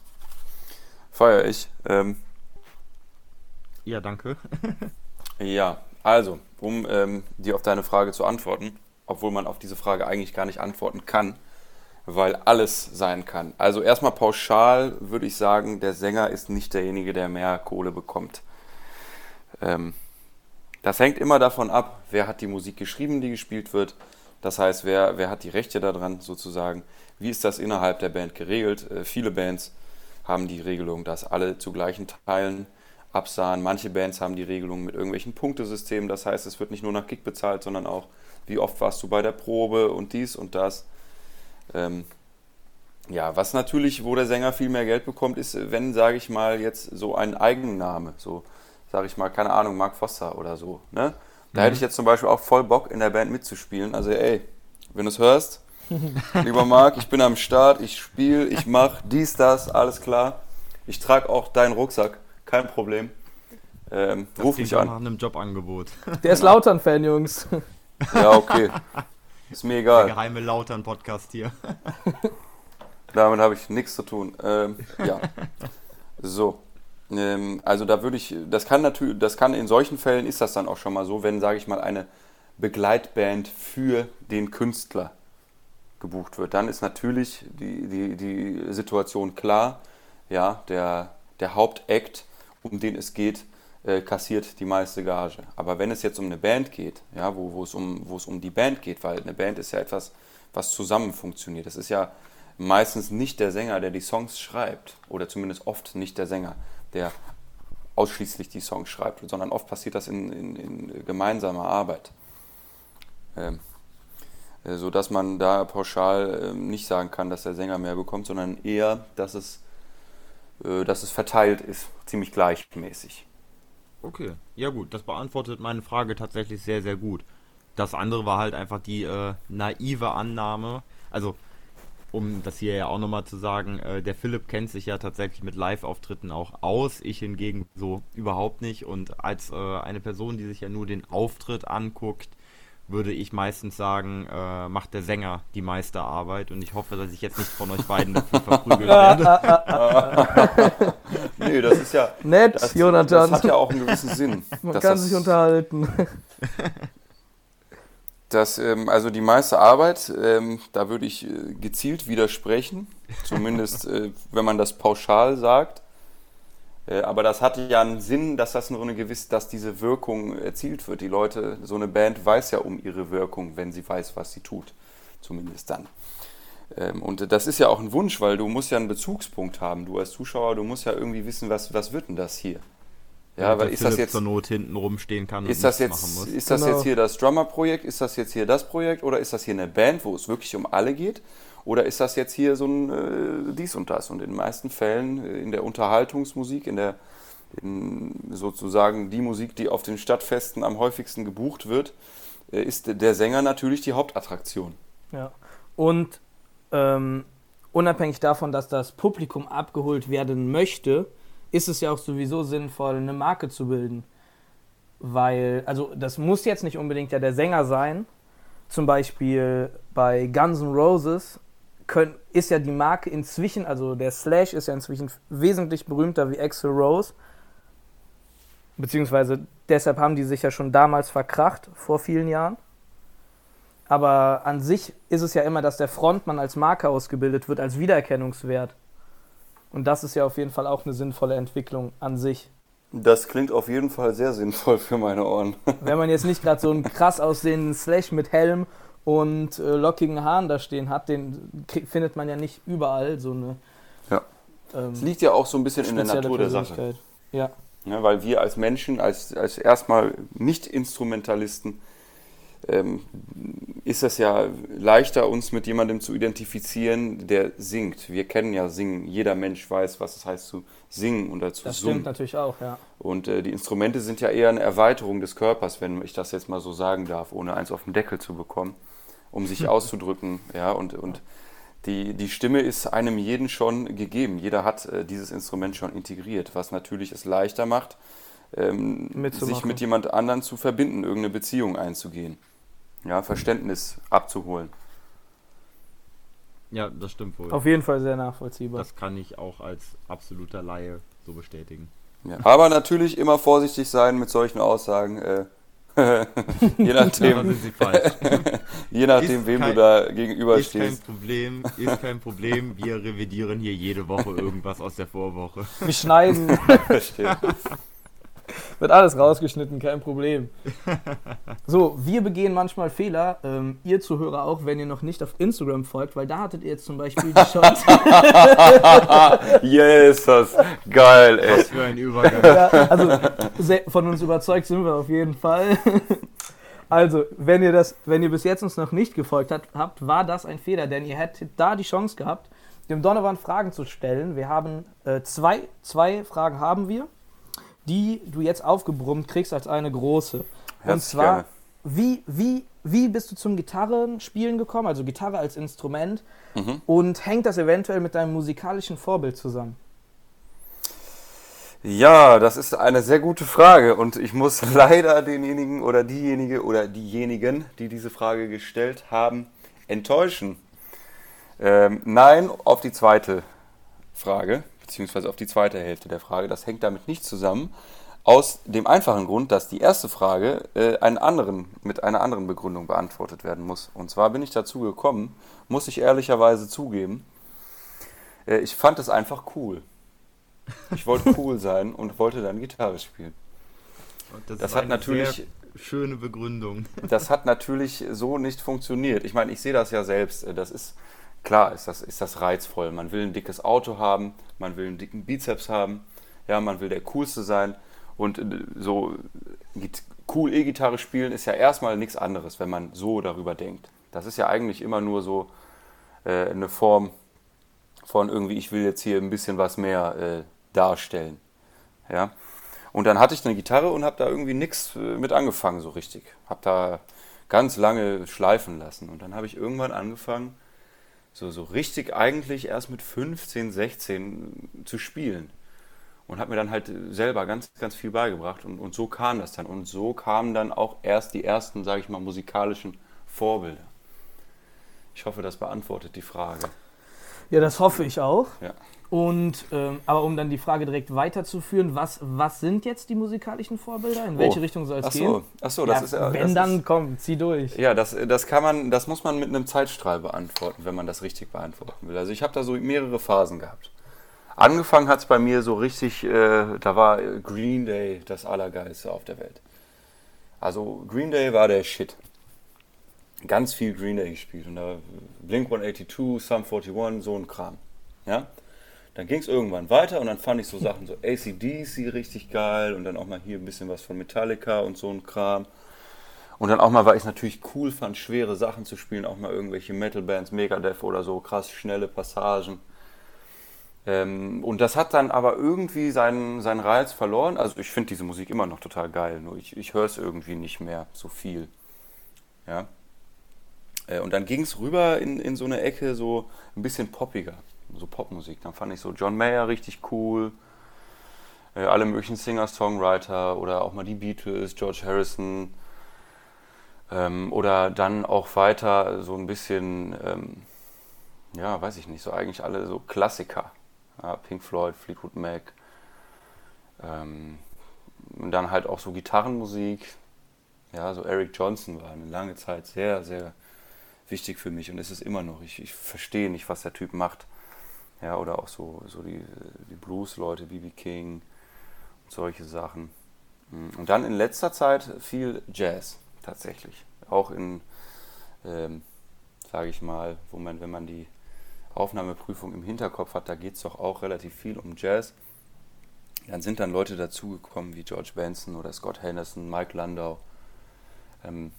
Feier ich. Ähm ja, danke. ja, also, um ähm, dir auf deine Frage zu antworten. obwohl man auf diese Frage eigentlich gar nicht antworten kann, weil alles sein kann. Also erstmal pauschal würde ich sagen, der Sänger ist nicht derjenige, der mehr Kohle bekommt. Ähm, das hängt immer davon ab, wer hat die Musik geschrieben, die gespielt wird. Das heißt, wer, wer hat die Rechte daran sozusagen. Wie ist das innerhalb der Band geregelt? Äh, viele Bands haben die Regelung, dass alle zu gleichen Teilen absahen. Manche Bands haben die Regelung mit irgendwelchen Punktesystemen. Das heißt, es wird nicht nur nach Kick bezahlt, sondern auch, wie oft warst du bei der Probe und dies und das. Ähm, ja, was natürlich, wo der Sänger viel mehr Geld bekommt, ist, wenn, sage ich mal, jetzt so ein Eigenname, so, sage ich mal, keine Ahnung, Mark Foster oder so, ne? Da mhm. hätte ich jetzt zum Beispiel auch voll Bock, in der Band mitzuspielen. Also, ey, wenn du es hörst, lieber Marc, ich bin am Start, ich spiele, ich mache dies, das, alles klar. Ich trage auch deinen Rucksack, kein Problem. Ähm, ruf mich an. nach einem Jobangebot. Der ist Lautern-Fan, Jungs. Ja, okay. Ist mir egal. Der geheime Lautern-Podcast hier. Damit habe ich nichts zu tun. Ähm, ja. So. Ähm, also da würde ich, das kann natürlich, das kann in solchen Fällen ist das dann auch schon mal so, wenn, sage ich mal, eine Begleitband für den Künstler gebucht wird, dann ist natürlich die, die, die Situation klar. Ja, der, der Hauptakt, um den es geht, äh, kassiert die meiste Gage. Aber wenn es jetzt um eine Band geht, ja, wo, wo, es um, wo es um die Band geht, weil eine Band ist ja etwas, was zusammen funktioniert. Das ist ja meistens nicht der Sänger, der die Songs schreibt, oder zumindest oft nicht der Sänger, der ausschließlich die Songs schreibt, sondern oft passiert das in, in, in gemeinsamer Arbeit. Ähm, äh, so dass man da pauschal äh, nicht sagen kann, dass der Sänger mehr bekommt, sondern eher, dass es, dass es verteilt ist, ziemlich gleichmäßig. Okay, ja gut, das beantwortet meine Frage tatsächlich sehr, sehr gut. Das andere war halt einfach die äh, naive Annahme. Also, um das hier ja auch nochmal zu sagen, äh, der Philipp kennt sich ja tatsächlich mit Live-Auftritten auch aus. Ich hingegen so überhaupt nicht. Und als äh, eine Person, die sich ja nur den Auftritt anguckt, würde ich meistens sagen, äh, macht der Sänger die meiste Arbeit und ich hoffe, dass ich jetzt nicht von euch beiden dafür verprügelt werde. nee, das ist ja. Nett, das, Jonathan. Das hat ja auch einen gewissen Sinn. Man kann sich unterhalten. Das, ähm, also die meiste Arbeit, ähm, da würde ich äh, gezielt widersprechen, zumindest äh, wenn man das pauschal sagt. Äh, aber das hat ja einen Sinn, dass das nur eine gewisse, dass diese Wirkung erzielt wird. Die Leute, so eine Band weiß ja um ihre Wirkung, wenn sie weiß, was sie tut. Zumindest dann. Ähm, und das ist ja auch ein Wunsch, weil du musst ja einen Bezugspunkt haben. Du als Zuschauer, du musst ja irgendwie wissen, was, was wird denn das hier? Ja, weil ist Philipp das jetzt zur Not hinten rumstehen kann ist das jetzt ist das genau. jetzt hier das Drummer Projekt, ist das jetzt hier das Projekt oder ist das hier eine Band, wo es wirklich um alle geht oder ist das jetzt hier so ein äh, dies und das? Und in den meisten Fällen äh, in der Unterhaltungsmusik, in der in sozusagen die Musik, die auf den Stadtfesten am häufigsten gebucht wird, äh, ist der Sänger natürlich die Hauptattraktion. Ja. Und ähm, unabhängig davon, dass das Publikum abgeholt werden möchte, ist es ja auch sowieso sinnvoll, eine Marke zu bilden. Weil, also das muss jetzt nicht unbedingt ja der Sänger sein. Zum Beispiel bei Guns N' Roses können, ist ja die Marke inzwischen, also der Slash ist ja inzwischen wesentlich berühmter wie Axel Rose. Beziehungsweise deshalb haben die sich ja schon damals verkracht, vor vielen Jahren. Aber an sich ist es ja immer, dass der Frontmann als Marke ausgebildet wird, als Wiedererkennungswert. Und das ist ja auf jeden Fall auch eine sinnvolle Entwicklung an sich. Das klingt auf jeden Fall sehr sinnvoll für meine Ohren. Wenn man jetzt nicht gerade so einen krass aussehenden Slash mit Helm und äh, lockigen Haaren da stehen hat, den findet man ja nicht überall. So eine. Ja. Ähm, es liegt ja auch so ein bisschen in der Natur der Sache. Ja. ja. Weil wir als Menschen, als, als erstmal Nicht-Instrumentalisten, ähm, ist es ja leichter, uns mit jemandem zu identifizieren, der singt. Wir kennen ja Singen. Jeder Mensch weiß, was es heißt zu singen und dazu Das stimmt natürlich auch, ja. Und äh, die Instrumente sind ja eher eine Erweiterung des Körpers, wenn ich das jetzt mal so sagen darf, ohne eins auf den Deckel zu bekommen um sich auszudrücken. Ja, und, und die, die Stimme ist einem jeden schon gegeben. Jeder hat äh, dieses Instrument schon integriert, was natürlich es leichter macht, ähm, sich mit jemand anderen zu verbinden, irgendeine Beziehung einzugehen. Ja, Verständnis abzuholen. Ja, das stimmt wohl. Auf jeden Fall sehr nachvollziehbar. Das kann ich auch als absoluter Laie so bestätigen. Ja. Aber natürlich immer vorsichtig sein mit solchen Aussagen. Äh, je nachdem, sind sie falsch. je nachdem Ist wem kein- du da Ist kein gegenüberstehst. Problem, ist kein Problem. Wir revidieren hier jede Woche irgendwas aus der Vorwoche. Wir schneiden, Verstehe. wird alles rausgeschnitten, kein Problem. So, wir begehen manchmal Fehler, ähm, ihr Zuhörer auch, wenn ihr noch nicht auf Instagram folgt, weil da hattet ihr jetzt zum Beispiel die Chance. yes, das geil, ey. Was für ein Übergang. ja, also von uns überzeugt sind wir auf jeden Fall. Also, wenn ihr das, wenn ihr bis jetzt uns noch nicht gefolgt habt, habt, war das ein Fehler, denn ihr hättet da die Chance gehabt, dem Donovan Fragen zu stellen. Wir haben äh, zwei, zwei Fragen haben wir, die du jetzt aufgebrummt kriegst als eine große. Und Herzlich zwar, gerne. wie, wie, wie bist du zum Gitarrenspielen gekommen, also Gitarre als Instrument, Mhm. und hängt das eventuell mit deinem musikalischen Vorbild zusammen? Ja, das ist eine sehr gute Frage und ich muss leider denjenigen oder diejenige oder diejenigen, die diese Frage gestellt haben, enttäuschen. Ähm, nein, auf die zweite Frage, beziehungsweise auf die zweite Hälfte der Frage. Das hängt damit nicht zusammen. Aus dem einfachen Grund, dass die erste Frage äh, einen anderen, mit einer anderen Begründung beantwortet werden muss. Und zwar bin ich dazu gekommen, muss ich ehrlicherweise zugeben, äh, ich fand es einfach cool. Ich wollte cool sein und wollte dann Gitarre spielen. Das war hat natürlich- schöne Begründung. Das hat natürlich so nicht funktioniert. Ich meine, ich sehe das ja selbst. äh, Das ist klar, ist das, ist das reizvoll. Man will ein dickes Auto haben, man will einen dicken Bizeps haben, ja, man will der Coolste sein. Und äh, so cool E-Gitarre spielen ist ja erstmal nichts anderes, wenn man so darüber denkt. Das ist ja eigentlich immer nur so äh, eine Form von irgendwie, ich will jetzt hier ein bisschen was mehr äh, darstellen. Ja. Und dann hatte ich eine Gitarre und habe da irgendwie nichts mit angefangen so richtig. Habe da ganz lange schleifen lassen. Und dann habe ich irgendwann angefangen, so, so richtig eigentlich erst mit 15, 16 zu spielen. Und habe mir dann halt selber ganz, ganz viel beigebracht. Und, und so kam das dann. Und so kamen dann auch erst die ersten, sage ich mal, musikalischen Vorbilder. Ich hoffe, das beantwortet die Frage. Ja, das hoffe ich auch. Ja. Und ähm, aber um dann die Frage direkt weiterzuführen, was, was sind jetzt die musikalischen Vorbilder? In welche Oh. Richtung soll es gehen? ach so, das ja, ist ja. wenn dann ist, komm, zieh durch. Ja, das, das kann man, das muss man mit einem Zeitstrahl beantworten, wenn man das richtig beantworten will. Also ich habe da so mehrere Phasen gehabt. Angefangen hat es bei mir so richtig, äh, da war Green Day das Allergeilste auf der Welt. Also Green Day war der Shit. Ganz viel Green Day gespielt. Und da Blink 182, Sum 41, so ein Kram. Ja? Dann ging es irgendwann weiter und dann fand ich so Sachen so ACDC richtig geil und dann auch mal hier ein bisschen was von Metallica und so ein Kram. Und dann auch mal, weil ich es natürlich cool fand, schwere Sachen zu spielen, auch mal irgendwelche Metal-Bands, Megadeth oder so, krass schnelle Passagen. Ähm, und das hat dann aber irgendwie seinen, seinen Reiz verloren. Also ich finde diese Musik immer noch total geil, nur ich, ich höre es irgendwie nicht mehr so viel. Ja. Äh, und dann ging es rüber in, in so eine Ecke, so ein bisschen poppiger, so Popmusik. Dann fand ich so John Mayer richtig cool, äh, alle möglichen Singer-Songwriter oder auch mal die Beatles, George Harrison. Ähm, oder dann auch weiter so ein bisschen, ähm, ja, weiß ich nicht, so eigentlich alle so Klassiker. Ja, Pink Floyd, Fleetwood Mac. Ähm, und dann halt auch so Gitarrenmusik. Ja, so Eric Johnson war eine lange Zeit sehr, sehr wichtig für mich und ist es immer noch. Ich, ich verstehe nicht, was der Typ macht. Ja, oder auch so, so die, die Blues-Leute, B.B. King und solche Sachen. Und dann in letzter Zeit viel Jazz tatsächlich. Auch in, ähm, sage ich mal, wo man, wenn man die Aufnahmeprüfung im Hinterkopf hat, da geht es doch auch relativ viel um Jazz. Dann sind dann Leute dazugekommen wie George Benson oder Scott Henderson, Mike Landau. Ähm,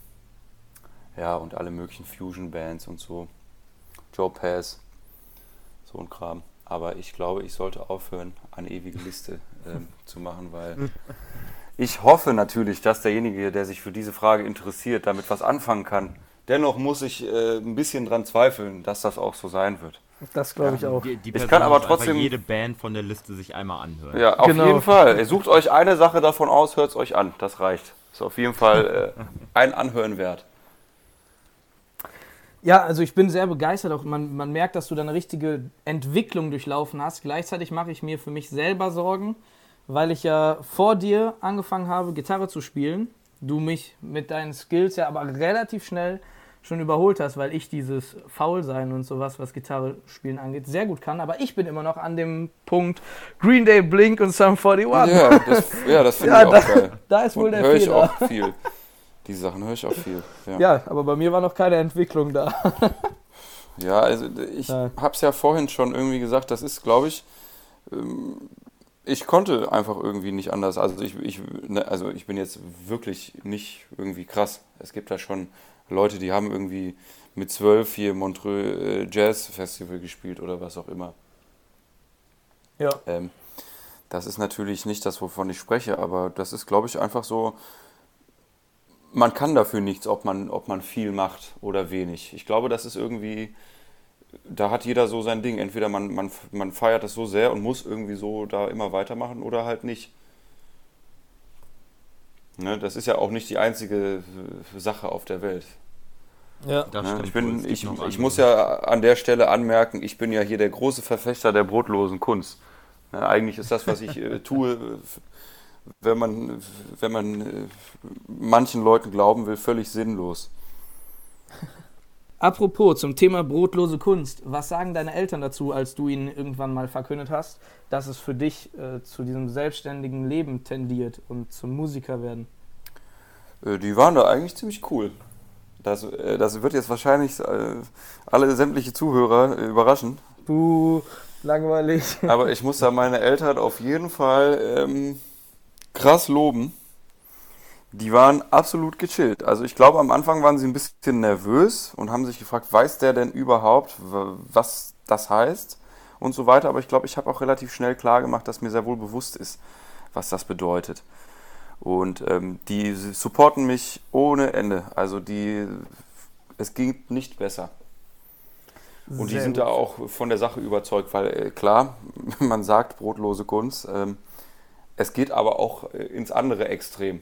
ja, und alle möglichen Fusion-Bands und so. Joe Pass, so ein Kram. Aber ich glaube, ich sollte aufhören, eine ewige Liste ähm, zu machen, weil ich hoffe natürlich, dass derjenige, der sich für diese Frage interessiert, damit was anfangen kann. Dennoch muss ich äh, ein bisschen dran zweifeln, dass das auch so sein wird. Das glaube ich auch. Die, die Ich kann aber trotzdem- jede Band von der Liste sich einmal anhören. Ja, auf Genau. jeden Fall. Ihr sucht euch eine Sache davon aus, hört es euch an. Das reicht. Ist auf jeden Fall äh, ein Anhören wert. Ja, also ich bin sehr begeistert. Auch man, man merkt, dass du da eine richtige Entwicklung durchlaufen hast. Gleichzeitig mache ich mir für mich selber Sorgen, weil ich ja vor dir angefangen habe, Gitarre zu spielen du mich mit deinen Skills ja aber relativ schnell schon überholt hast, weil ich dieses Faulsein und sowas, was Gitarre spielen angeht, sehr gut kann. Aber ich bin immer noch an dem Punkt Green Day, Blink und Sum 41. Ja, das, ja, das finde ja, ich auch da, geil. Da ist wohl und der hör Fehler. ich auch viel. Die Sachen höre ich auch viel. Ja. ja, aber bei mir war noch keine Entwicklung da. ja, also ich ja. habe es ja vorhin schon irgendwie gesagt, das ist, glaube ich, ähm, ich konnte einfach irgendwie nicht anders. Also ich, ich, ne, also ich bin jetzt wirklich nicht irgendwie krass. Es gibt da schon Leute, die haben irgendwie mit zwölf hier Montreux äh, Jazz Festival gespielt oder was auch immer. Ja. Ähm, das ist natürlich nicht das, wovon ich spreche, aber das ist, glaube ich, einfach so, man kann dafür nichts, ob man, ob man viel macht oder wenig. Ich glaube, das ist irgendwie, da hat jeder so sein Ding. Entweder man, man, man feiert das so sehr und muss irgendwie so da immer weitermachen oder halt nicht. Ne, das ist ja auch nicht die einzige äh, Sache auf der Welt. Ja, das ne, ich, bin, ich, ich muss ja an der Stelle anmerken, ich bin ja hier der große Verfechter der brotlosen Kunst. Ne, eigentlich ist das, was ich äh, tue, wenn man, wenn man äh, manchen Leuten glauben will, völlig sinnlos. Apropos zum Thema brotlose Kunst, was sagen deine Eltern dazu, als du ihnen irgendwann mal verkündet hast, dass es für dich äh, zu diesem selbstständigen Leben tendiert und zum Musiker werden? Äh, die waren da eigentlich ziemlich cool. Das, äh, das wird jetzt wahrscheinlich alle sämtliche Zuhörer überraschen. Buh, langweilig. Aber ich muss da meine Eltern auf jeden Fall ähm, krass loben die waren absolut gechillt. Also ich glaube, am Anfang waren sie ein bisschen nervös und haben sich gefragt, weiß der denn überhaupt, was das heißt und so weiter. Aber ich glaube, ich habe auch relativ schnell klar gemacht, dass mir sehr wohl bewusst ist, was das bedeutet. Und ähm, die supporten mich ohne Ende. Also die, es ging nicht besser. Und Sehr die sind gut. da auch von der Sache überzeugt, weil äh, klar, man sagt brotlose Kunst, ähm, es geht aber auch äh, ins andere Extrem.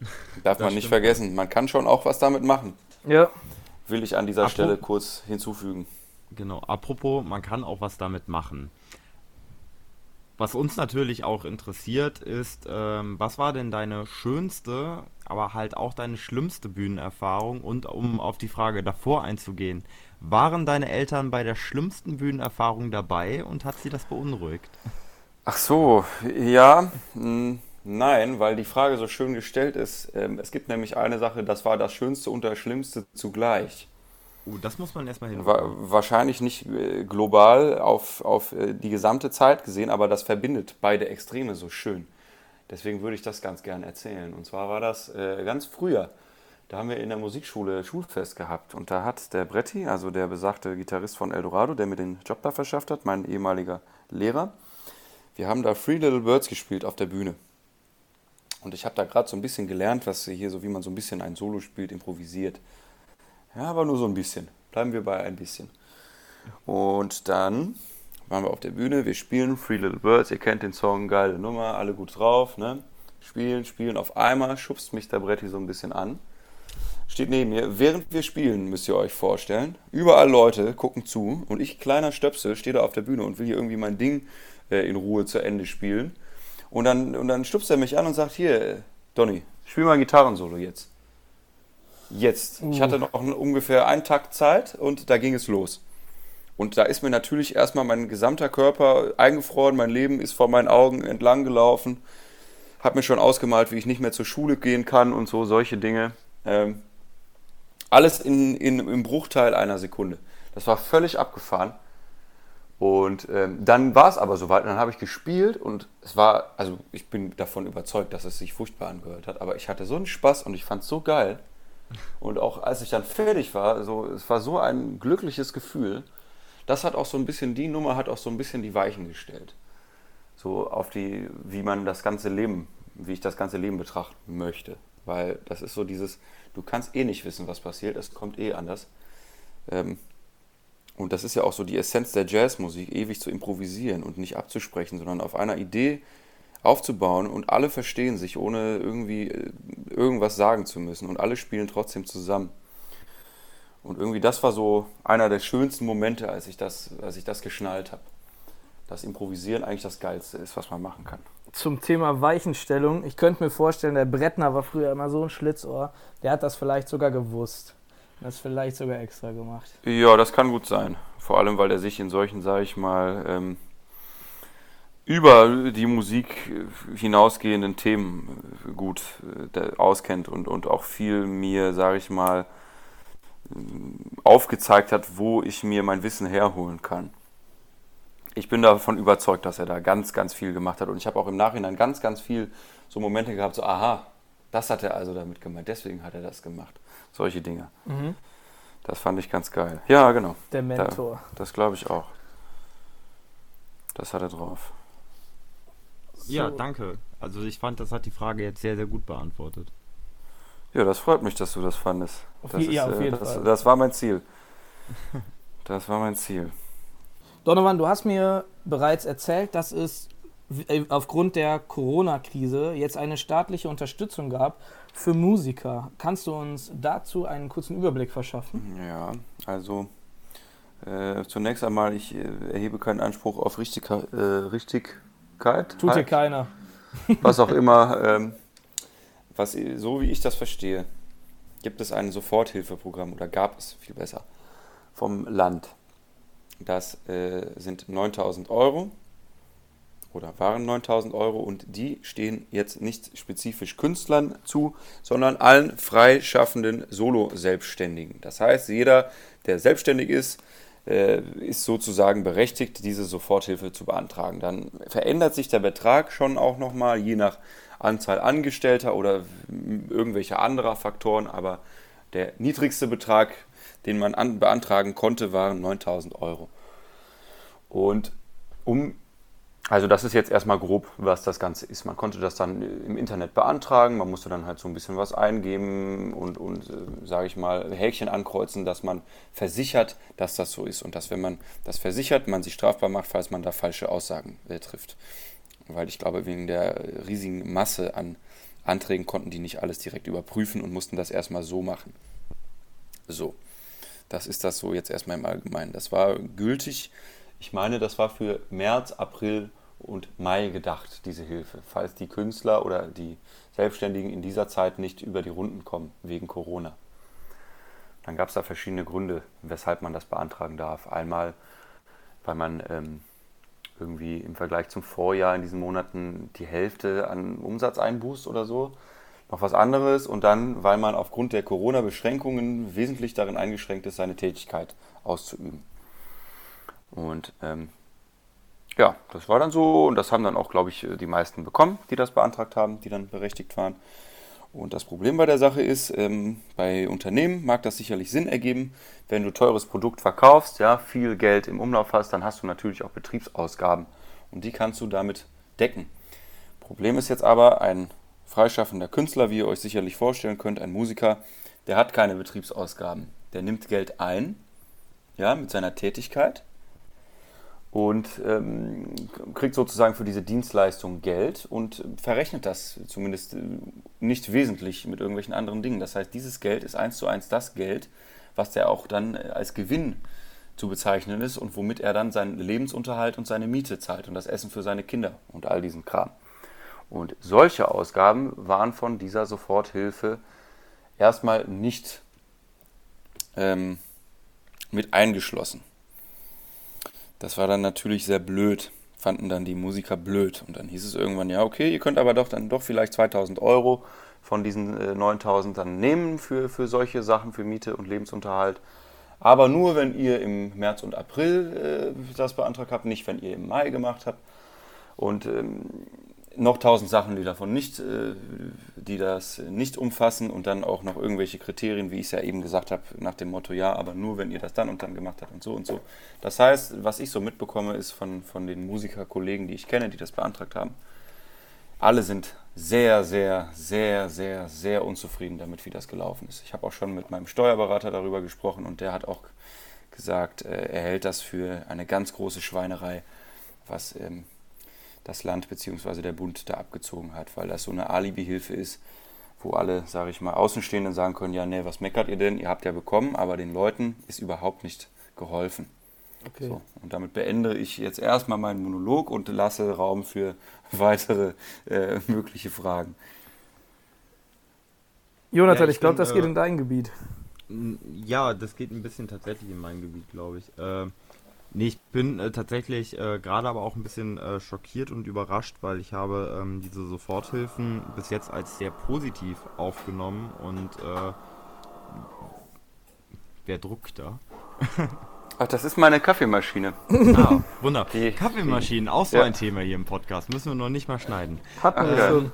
Darf man nicht vergessen. Man kann schon auch was damit machen. Ja. Will ich an dieser Apropos, Stelle kurz hinzufügen. Genau. Apropos, man kann auch was damit machen. Was uns natürlich auch interessiert ist, ähm, was war denn deine schönste, aber halt auch deine schlimmste Bühnenerfahrung? Und um auf die Frage davor einzugehen, waren deine Eltern bei der schlimmsten Bühnenerfahrung dabei und hat sie das beunruhigt? Ach so, ja. Hm. Nein, weil die Frage so schön gestellt ist. Ähm, es gibt nämlich eine Sache, das war das Schönste und das Schlimmste zugleich. Uh, das muss man erstmal hin. wahrscheinlich nicht äh, global auf, auf äh, die gesamte Zeit gesehen, aber das verbindet beide Extreme so schön. Deswegen würde ich das ganz gern erzählen. Und zwar war das äh, ganz früher. Da haben wir in der Musikschule Schulfest gehabt. Und da hat der Bretti, also der besagte Gitarrist von Eldorado, der mir den Job da verschafft hat, mein ehemaliger Lehrer, wir haben da Free Little Birds gespielt auf der Bühne. Und ich habe da gerade so ein bisschen gelernt, was hier so, wie man so ein bisschen ein Solo spielt, improvisiert. Ja, aber nur so ein bisschen. Bleiben wir bei ein bisschen. Und dann waren wir auf der Bühne, wir spielen Free Little Birds, ihr kennt den Song, geile Nummer, alle gut drauf, ne? Spielen, spielen. Auf einmal schubst mich der Bretti so ein bisschen an. Steht neben mir. Während wir spielen, müsst ihr euch vorstellen, überall Leute gucken zu und ich, kleiner Stöpsel, stehe da auf der Bühne und will hier irgendwie mein Ding äh, in Ruhe zu Ende spielen. Und dann, und dann stupst er mich an und sagt, hier, Donny, spiel mal ein Gitarrensolo jetzt. Jetzt. Ich hatte noch ungefähr einen Takt Zeit und da ging es los. Und da ist mir natürlich erstmal mein gesamter Körper eingefroren, mein Leben ist vor meinen Augen entlang gelaufen. Hab mir schon ausgemalt, wie ich nicht mehr zur Schule gehen kann und so, solche Dinge. Ähm, alles in, in, im Bruchteil einer Sekunde. Das war völlig abgefahren. Und ähm, dann war es aber soweit und dann habe ich gespielt und es war, also ich bin davon überzeugt, dass es sich furchtbar angehört hat, aber ich hatte so einen Spaß und ich fand es so geil. Und auch als ich dann fertig war, so, es war so ein glückliches Gefühl. Das hat auch so ein bisschen, die Nummer hat auch so ein bisschen die Weichen gestellt. So auf die, wie man das ganze Leben, wie ich das ganze Leben betrachten möchte. Weil das ist so dieses, du kannst eh nicht wissen, was passiert, es kommt eh anders. Ähm, und das ist ja auch so die Essenz der Jazzmusik, ewig zu improvisieren und nicht abzusprechen, sondern auf einer Idee aufzubauen und alle verstehen sich, ohne irgendwie äh, irgendwas sagen zu müssen und alle spielen trotzdem zusammen. Und irgendwie das war so einer der schönsten Momente, als ich das, als ich das geschnallt habe. das Improvisieren eigentlich das Geilste ist, was man machen kann. Zum Thema Weichenstellung, ich könnte mir vorstellen, der Brettner war früher immer so ein Schlitzohr, der hat das vielleicht sogar gewusst. Das vielleicht sogar extra gemacht. Ja, das kann gut sein. Vor allem, weil er sich in solchen, sage ich mal, ähm, über die Musik hinausgehenden Themen äh, gut äh, auskennt und, und auch viel mir, sage ich mal, äh, aufgezeigt hat, wo ich mir mein Wissen herholen kann. Ich bin davon überzeugt, dass er da ganz, ganz viel gemacht hat und ich habe auch im Nachhinein ganz, ganz viel so Momente gehabt, so aha, das hat er also damit gemeint, deswegen hat er das gemacht. Solche Dinge. Mhm. Das fand ich ganz geil. Ja, genau. Der Mentor. Da, das glaube ich auch. Das hat er drauf. So. Ja, danke. Also ich fand, das hat die Frage jetzt sehr, sehr gut beantwortet. Ja, das freut mich, dass du das fandest. Das, je, ist, ja, auf äh, jeden das, Fall. das war mein Ziel. Das war mein Ziel. Donovan, du hast mir bereits erzählt, dass es äh, aufgrund der Corona-Krise jetzt eine staatliche Unterstützung gab für Musiker. Kannst du uns dazu einen kurzen Überblick verschaffen? Ja, also äh, zunächst einmal, ich äh, erhebe keinen Anspruch auf Richtig, äh, Richtigkeit. Tut halt. dir keiner. Was auch immer. Ähm, was, so wie ich das verstehe, gibt es ein Soforthilfeprogramm oder gab es viel besser vom Land. Das äh, sind 9000 Euro oder waren 9000 Euro und die stehen jetzt nicht spezifisch Künstlern zu, sondern allen freischaffenden Solo-Selbstständigen. Das heißt, jeder, der selbstständig ist, äh, ist sozusagen berechtigt, diese Soforthilfe zu beantragen. Dann verändert sich der Betrag schon auch nochmal, je nach Anzahl Angestellter oder irgendwelcher anderer Faktoren, aber der niedrigste Betrag, den man an, beantragen konnte, waren 9000 Euro. Und um also das ist jetzt erstmal grob, was das Ganze ist. Man konnte das dann im Internet beantragen, man musste dann halt so ein bisschen was eingeben und, und äh, sage ich mal, Häkchen ankreuzen, dass man versichert, dass das so ist. Und dass, wenn man das versichert, man sich strafbar macht, falls man da falsche Aussagen äh, trifft. Weil ich glaube, wegen der riesigen Masse an Anträgen konnten die nicht alles direkt überprüfen und mussten das erstmal so machen. So, das ist das so jetzt erstmal im Allgemeinen. Das war gültig ich meine, das war für März, April und Mai gedacht, diese Hilfe, falls die Künstler oder die Selbstständigen in dieser Zeit nicht über die Runden kommen wegen Corona. Dann gab es da verschiedene Gründe, weshalb man das beantragen darf. Einmal, weil man ähm, irgendwie im Vergleich zum Vorjahr in diesen Monaten die Hälfte an Umsatz einbußt oder so. Noch was anderes und dann, weil man aufgrund der Corona-Beschränkungen wesentlich darin eingeschränkt ist, seine Tätigkeit auszuüben. Und ähm, ja, das war dann so und das haben dann auch, glaube ich, die meisten bekommen, die das beantragt haben, die dann berechtigt waren. Und das Problem bei der Sache ist, ähm, bei Unternehmen mag das sicherlich Sinn ergeben, wenn du teures Produkt verkaufst, ja, viel Geld im Umlauf hast, dann hast du natürlich auch Betriebsausgaben und die kannst du damit decken. Problem ist jetzt aber, ein freischaffender Künstler, wie ihr euch sicherlich vorstellen könnt, ein Musiker, der hat keine Betriebsausgaben. Der nimmt Geld ein, ja, mit seiner Tätigkeit und ähm, kriegt sozusagen für diese Dienstleistung Geld und verrechnet das zumindest äh, nicht wesentlich mit irgendwelchen anderen Dingen. Das heißt, dieses Geld ist eins zu eins das Geld, was der auch dann äh, als Gewinn zu bezeichnen ist und womit er dann seinen Lebensunterhalt und seine Miete zahlt und das Essen für seine Kinder und all diesen Kram. Und solche Ausgaben waren von dieser Soforthilfe erstmal nicht ähm, mit eingeschlossen. Das war dann natürlich sehr blöd, fanden dann die Musiker blöd. Und dann hieß es irgendwann, ja, okay, ihr könnt aber doch dann doch vielleicht 2000 Euro von diesen äh, 9000 dann nehmen für, für solche Sachen, für Miete und Lebensunterhalt. Aber nur, wenn ihr im März und April äh, das beantragt habt, nicht, wenn ihr im Mai gemacht habt. Und ähm, noch tausend Sachen, die davon nicht, äh, die das nicht umfassen und dann auch noch irgendwelche Kriterien, wie ich es ja eben gesagt habe, nach dem Motto, ja, aber nur wenn ihr das dann und dann gemacht habt und so und so. Das heißt, was ich so mitbekomme, ist von, von den Musikerkollegen, die ich kenne, die das beantragt haben, alle sind sehr, sehr, sehr, sehr, sehr unzufrieden damit, wie das gelaufen ist. Ich habe auch schon mit meinem Steuerberater darüber gesprochen und der hat auch gesagt, äh, er hält das für eine ganz große Schweinerei, was ähm, das Land bzw. der Bund da abgezogen hat, weil das so eine Alibi-Hilfe ist, wo alle, sage ich mal, Außenstehenden sagen können, ja, nee, was meckert ihr denn? Ihr habt ja bekommen, aber den Leuten ist überhaupt nicht geholfen. Okay. So, und damit beende ich jetzt erstmal meinen Monolog und lasse Raum für weitere äh, mögliche Fragen. Jonathan, ja, ich, ich glaube, das äh, geht in dein Gebiet. Ja, das geht ein bisschen tatsächlich in mein Gebiet, glaube ich. Äh, nee, ich bin äh, tatsächlich äh, gerade aber auch ein bisschen äh, schockiert und überrascht, weil ich habe ähm, diese Soforthilfen bis jetzt als sehr positiv aufgenommen und äh, wer druckt da? Ach, das ist meine Kaffeemaschine. Ah, wunderbar. Kaffeemaschinen, auch so ja. ein Thema hier im Podcast. Müssen wir noch nicht mal schneiden. Hatten wir schon.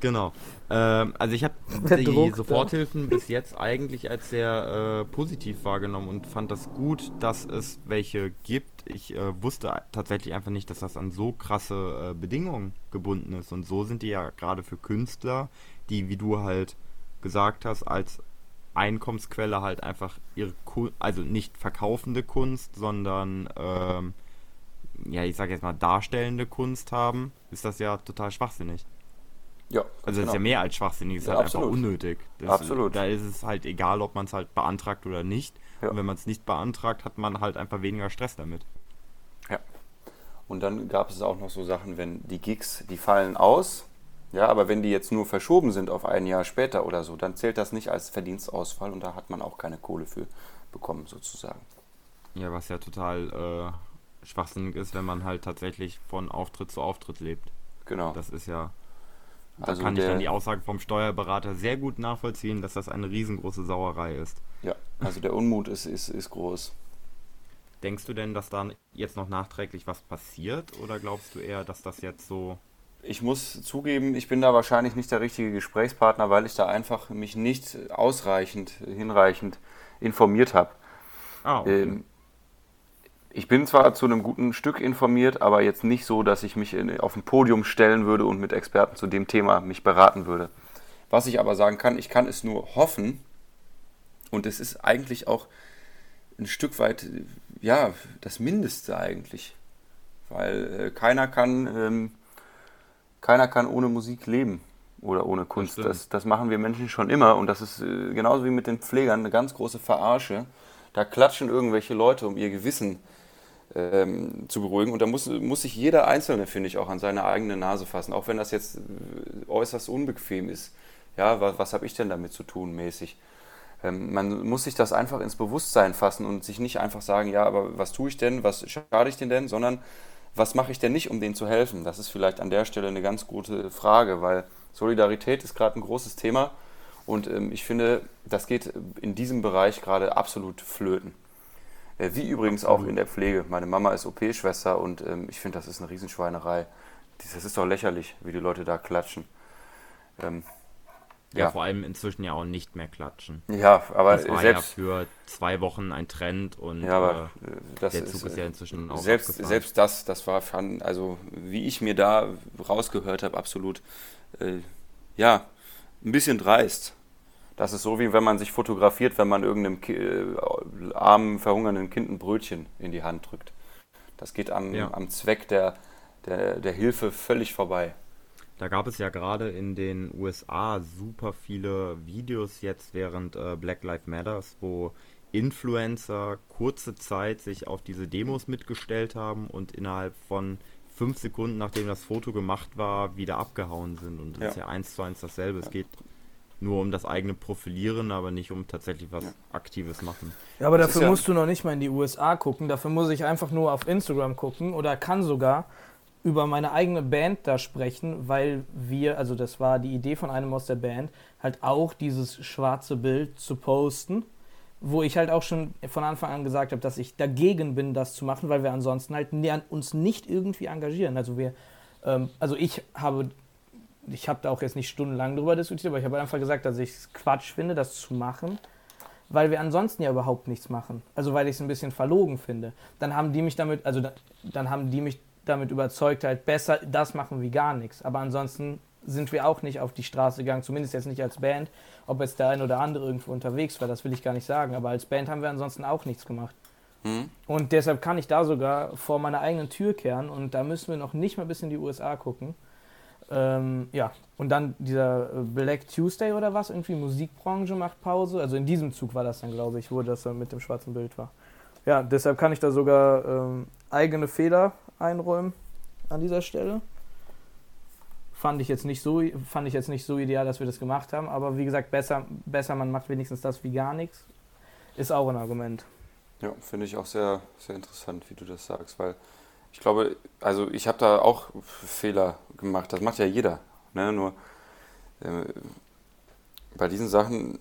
Genau. Ähm, also ich habe die Druck, Soforthilfen ja. bis jetzt eigentlich als sehr äh, positiv wahrgenommen und fand das gut, dass es welche gibt. Ich äh, wusste tatsächlich einfach nicht, dass das an so krasse äh, Bedingungen gebunden ist. Und so sind die ja gerade für Künstler, die, wie du halt gesagt hast, als Einkommensquelle halt einfach ihre, Kunst, also nicht verkaufende Kunst, sondern ähm, ja, ich sage jetzt mal darstellende Kunst haben, ist das ja total schwachsinnig. Ja. Also das ist ja genau. mehr als schwachsinnig, es ist ja, halt absolut. einfach unnötig. Das, absolut. Da ist es halt egal, ob man es halt beantragt oder nicht. Ja. Und wenn man es nicht beantragt, hat man halt einfach weniger Stress damit. Ja. Und dann gab es auch noch so Sachen, wenn die Gigs, die fallen aus, ja, aber wenn die jetzt nur verschoben sind auf ein Jahr später oder so, dann zählt das nicht als Verdienstausfall und da hat man auch keine Kohle für bekommen, sozusagen. Ja, was ja total äh, schwachsinnig ist, wenn man halt tatsächlich von Auftritt zu Auftritt lebt. Genau. Das ist ja da also kann ich dann die Aussage vom Steuerberater sehr gut nachvollziehen, dass das eine riesengroße Sauerei ist. Ja, also der Unmut ist, ist, ist groß. Denkst du denn, dass da jetzt noch nachträglich was passiert oder glaubst du eher, dass das jetzt so. Ich muss zugeben, ich bin da wahrscheinlich nicht der richtige Gesprächspartner, weil ich da einfach mich nicht ausreichend, hinreichend informiert habe. Ah, okay. ähm, ich bin zwar zu einem guten Stück informiert, aber jetzt nicht so, dass ich mich in, auf ein Podium stellen würde und mit Experten zu dem Thema mich beraten würde. Was ich aber sagen kann, ich kann es nur hoffen und es ist eigentlich auch ein Stück weit, ja, das Mindeste eigentlich. Weil äh, keiner kann, ähm, keiner kann ohne Musik leben oder ohne Kunst. Das, das, das, machen wir Menschen schon immer und das ist äh, genauso wie mit den Pflegern eine ganz große Verarsche. Da klatschen irgendwelche Leute um ihr Gewissen ähm, zu beruhigen. Und da muss, muss sich jeder Einzelne, finde ich, auch an seine eigene Nase fassen, auch wenn das jetzt äh, äußerst unbequem ist. Ja, was, was habe ich denn damit zu tun, mäßig? Ähm, man muss sich das einfach ins Bewusstsein fassen und sich nicht einfach sagen, ja, aber was tue ich denn, was schade ich denn denn, sondern was mache ich denn nicht, um denen zu helfen? Das ist vielleicht an der Stelle eine ganz gute Frage, weil Solidarität ist gerade ein großes Thema und ähm, ich finde, das geht in diesem Bereich gerade absolut flöten. Äh, wie übrigens auch in der Pflege. Meine Mama ist OP-Schwester und ähm, ich finde, das ist eine Riesenschweinerei. Das ist doch lächerlich, wie die Leute da klatschen. Ähm, ja, ja, vor allem inzwischen ja auch nicht mehr klatschen. Ja, aber das war selbst ja für zwei Wochen ein Trend und ja, aber, äh, der Zug ist, ist, ja inzwischen auch selbst selbst das, das war also wie ich mir da rausgehört habe, absolut äh, ja ein bisschen dreist. Das ist so, wie wenn man sich fotografiert, wenn man irgendeinem äh, armen, verhungernden Kind ein Brötchen in die Hand drückt. Das geht am, ja. am Zweck der, der, der Hilfe völlig vorbei. Da gab es ja gerade in den USA super viele Videos jetzt während äh, Black Lives Matters, wo Influencer kurze Zeit sich auf diese Demos mitgestellt haben und innerhalb von fünf Sekunden, nachdem das Foto gemacht war, wieder abgehauen sind. Und das ja. ist ja eins zu eins dasselbe. Es geht nur um das eigene Profilieren, aber nicht um tatsächlich was ja. Aktives machen. Ja, aber dafür ja musst du noch nicht mal in die USA gucken. Dafür muss ich einfach nur auf Instagram gucken oder kann sogar über meine eigene Band da sprechen, weil wir, also das war die Idee von einem aus der Band, halt auch dieses schwarze Bild zu posten, wo ich halt auch schon von Anfang an gesagt habe, dass ich dagegen bin, das zu machen, weil wir ansonsten halt uns nicht irgendwie engagieren. Also wir, ähm, also ich habe ich habe da auch jetzt nicht stundenlang drüber diskutiert, aber ich habe einfach gesagt, dass ich es Quatsch finde, das zu machen, weil wir ansonsten ja überhaupt nichts machen. Also weil ich es ein bisschen verlogen finde. Dann haben die mich damit, also da, dann haben die mich damit überzeugt, halt besser das machen wie gar nichts. Aber ansonsten sind wir auch nicht auf die Straße gegangen, zumindest jetzt nicht als Band. Ob jetzt der ein oder andere irgendwo unterwegs war, das will ich gar nicht sagen. Aber als Band haben wir ansonsten auch nichts gemacht. Mhm. Und deshalb kann ich da sogar vor meiner eigenen Tür kehren und da müssen wir noch nicht mal bis in die USA gucken. Ähm, ja, und dann dieser äh, Black Tuesday oder was, irgendwie Musikbranche macht Pause. Also in diesem Zug war das dann, glaube ich, wo das dann mit dem schwarzen Bild war. Ja, deshalb kann ich da sogar ähm, eigene Fehler einräumen an dieser Stelle. Fand ich, jetzt nicht so, fand ich jetzt nicht so ideal, dass wir das gemacht haben, aber wie gesagt, besser, besser man macht wenigstens das wie gar nichts. Ist auch ein Argument. Ja, finde ich auch sehr, sehr interessant, wie du das sagst, weil ich glaube, also ich habe da auch Fehler gemacht. Das macht ja jeder. Ne? Nur äh, bei diesen Sachen,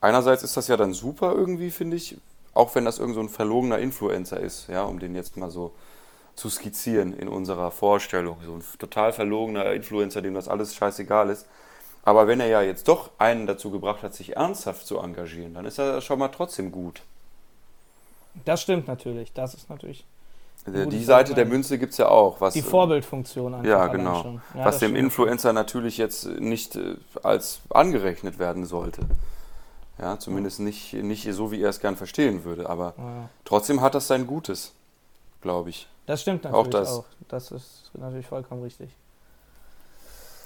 einerseits ist das ja dann super irgendwie, finde ich, auch wenn das irgend so ein verlogener Influencer ist, ja, um den jetzt mal so zu skizzieren in unserer Vorstellung. So ein total verlogener Influencer, dem das alles scheißegal ist. Aber wenn er ja jetzt doch einen dazu gebracht hat, sich ernsthaft zu engagieren, dann ist er schon mal trotzdem gut. Das stimmt natürlich. Das ist natürlich. Äh, die Seite der Münze gibt es ja auch. Was, die Vorbildfunktion einfach Ja, genau. Ja, was dem Influencer natürlich jetzt nicht äh, als angerechnet werden sollte. Ja, zumindest nicht, nicht so, wie er es gern verstehen würde. Aber ja. trotzdem hat das sein Gutes, glaube ich. Das stimmt natürlich auch. Das, auch. das ist natürlich vollkommen richtig.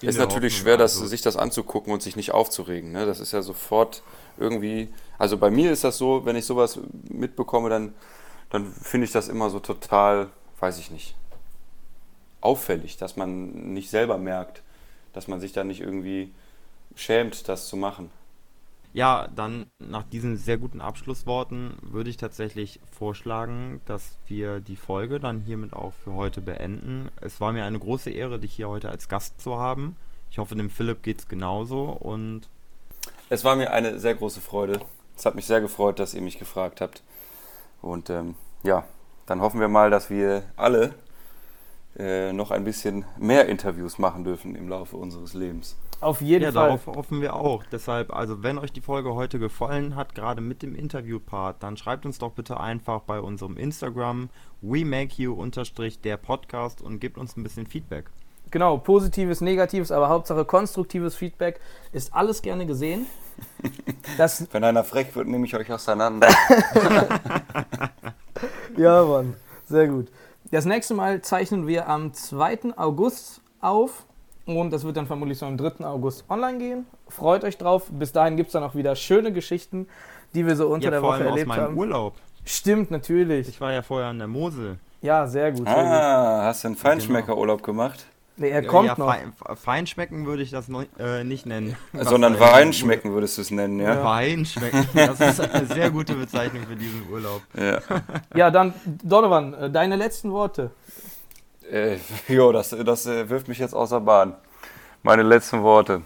Ist natürlich schwer, das, sich das anzugucken und sich nicht aufzuregen. Ne? Das ist ja sofort irgendwie. Also bei mir ist das so, wenn ich sowas mitbekomme, dann dann finde ich das immer so total, weiß ich nicht, auffällig, dass man nicht selber merkt, dass man sich da nicht irgendwie schämt, das zu machen. Ja, dann nach diesen sehr guten Abschlussworten würde ich tatsächlich vorschlagen, dass wir die Folge dann hiermit auch für heute beenden. Es war mir eine große Ehre, dich hier heute als Gast zu haben. Ich hoffe, dem Philipp geht es genauso und. Es war mir eine sehr große Freude. Es hat mich sehr gefreut, dass ihr mich gefragt habt. Und ähm, ja, dann hoffen wir mal, dass wir alle äh, noch ein bisschen mehr Interviews machen dürfen im Laufe unseres Lebens. Auf jeden ja, Fall. Darauf hoffen wir auch. Deshalb, also wenn euch die Folge heute gefallen hat, gerade mit dem Interview-Part, dann schreibt uns doch bitte einfach bei unserem Instagram we make you der Podcast und gebt uns ein bisschen Feedback. Genau, positives, negatives, aber Hauptsache konstruktives Feedback ist alles gerne gesehen. Das Wenn einer frech wird, nehme ich euch auseinander. ja, Mann, sehr gut. Das nächste Mal zeichnen wir am 2. August auf und das wird dann vermutlich so am 3. August online gehen. Freut euch drauf. Bis dahin gibt es dann auch wieder schöne Geschichten, die wir so unter ja, der Woche erlebt aus meinem haben. Urlaub. Stimmt, natürlich. Ich war ja vorher an der Mosel. Ja, sehr gut. Sehr ah, gut. hast du einen Feinschmeckerurlaub gemacht? Nee, er kommt ja, noch. Fein, Feinschmecken würde ich das noch, äh, nicht nennen. Sondern Weinschmecken würdest du es nennen, ja? ja? Weinschmecken, das ist eine sehr gute Bezeichnung für diesen Urlaub. Ja, ja dann, Donovan, äh, deine letzten Worte. Äh, jo, das, das äh, wirft mich jetzt außer Bahn. Meine letzten Worte.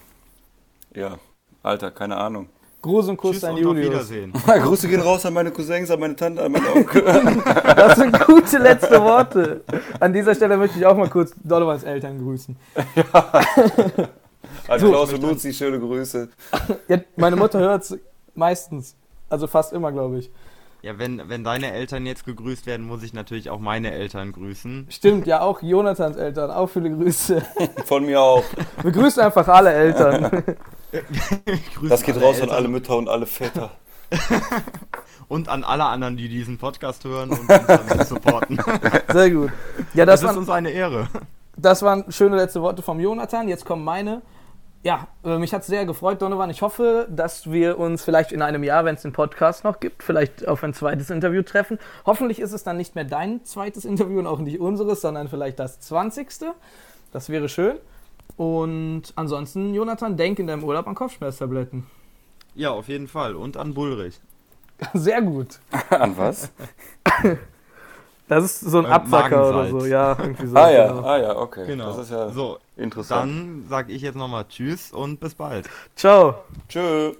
Ja, Alter, keine Ahnung. Gruß und Kuss Tschüss an Julius. Wiedersehen. Grüße gehen raus an meine Cousins, an meine Tante, an meine Onkel. das sind gute letzte Worte. An dieser Stelle möchte ich auch mal kurz Donovans Eltern grüßen. Ja. An so, Klaus und Luzi, schöne Grüße. Ja, meine Mutter hört es meistens. Also fast immer, glaube ich. Ja, wenn, wenn deine Eltern jetzt gegrüßt werden, muss ich natürlich auch meine Eltern grüßen. Stimmt, ja, auch Jonathans Eltern. Auch viele Grüße. Von mir auch. Wir grüßen einfach alle Eltern. das geht raus Eltern. an alle Mütter und alle Väter. und an alle anderen, die diesen Podcast hören und uns supporten. Sehr gut. Ja, das, das ist uns eine Ehre. Das waren schöne letzte Worte vom Jonathan. Jetzt kommen meine. Ja, äh, mich hat es sehr gefreut, Donovan. Ich hoffe, dass wir uns vielleicht in einem Jahr, wenn es den Podcast noch gibt, vielleicht auf ein zweites Interview treffen. Hoffentlich ist es dann nicht mehr dein zweites Interview und auch nicht unseres, sondern vielleicht das zwanzigste. Das wäre schön. Und ansonsten, Jonathan, denk in deinem Urlaub an Kopfschmerztabletten. Ja, auf jeden Fall. Und an Bullrich. Sehr gut. an was? Das ist so ein äh, Absacker oder so, ja, irgendwie so. Ah ja, genau. ah ja, okay. Genau. Das ist ja so, interessant. Dann sage ich jetzt nochmal Tschüss und bis bald. Ciao. Tschö.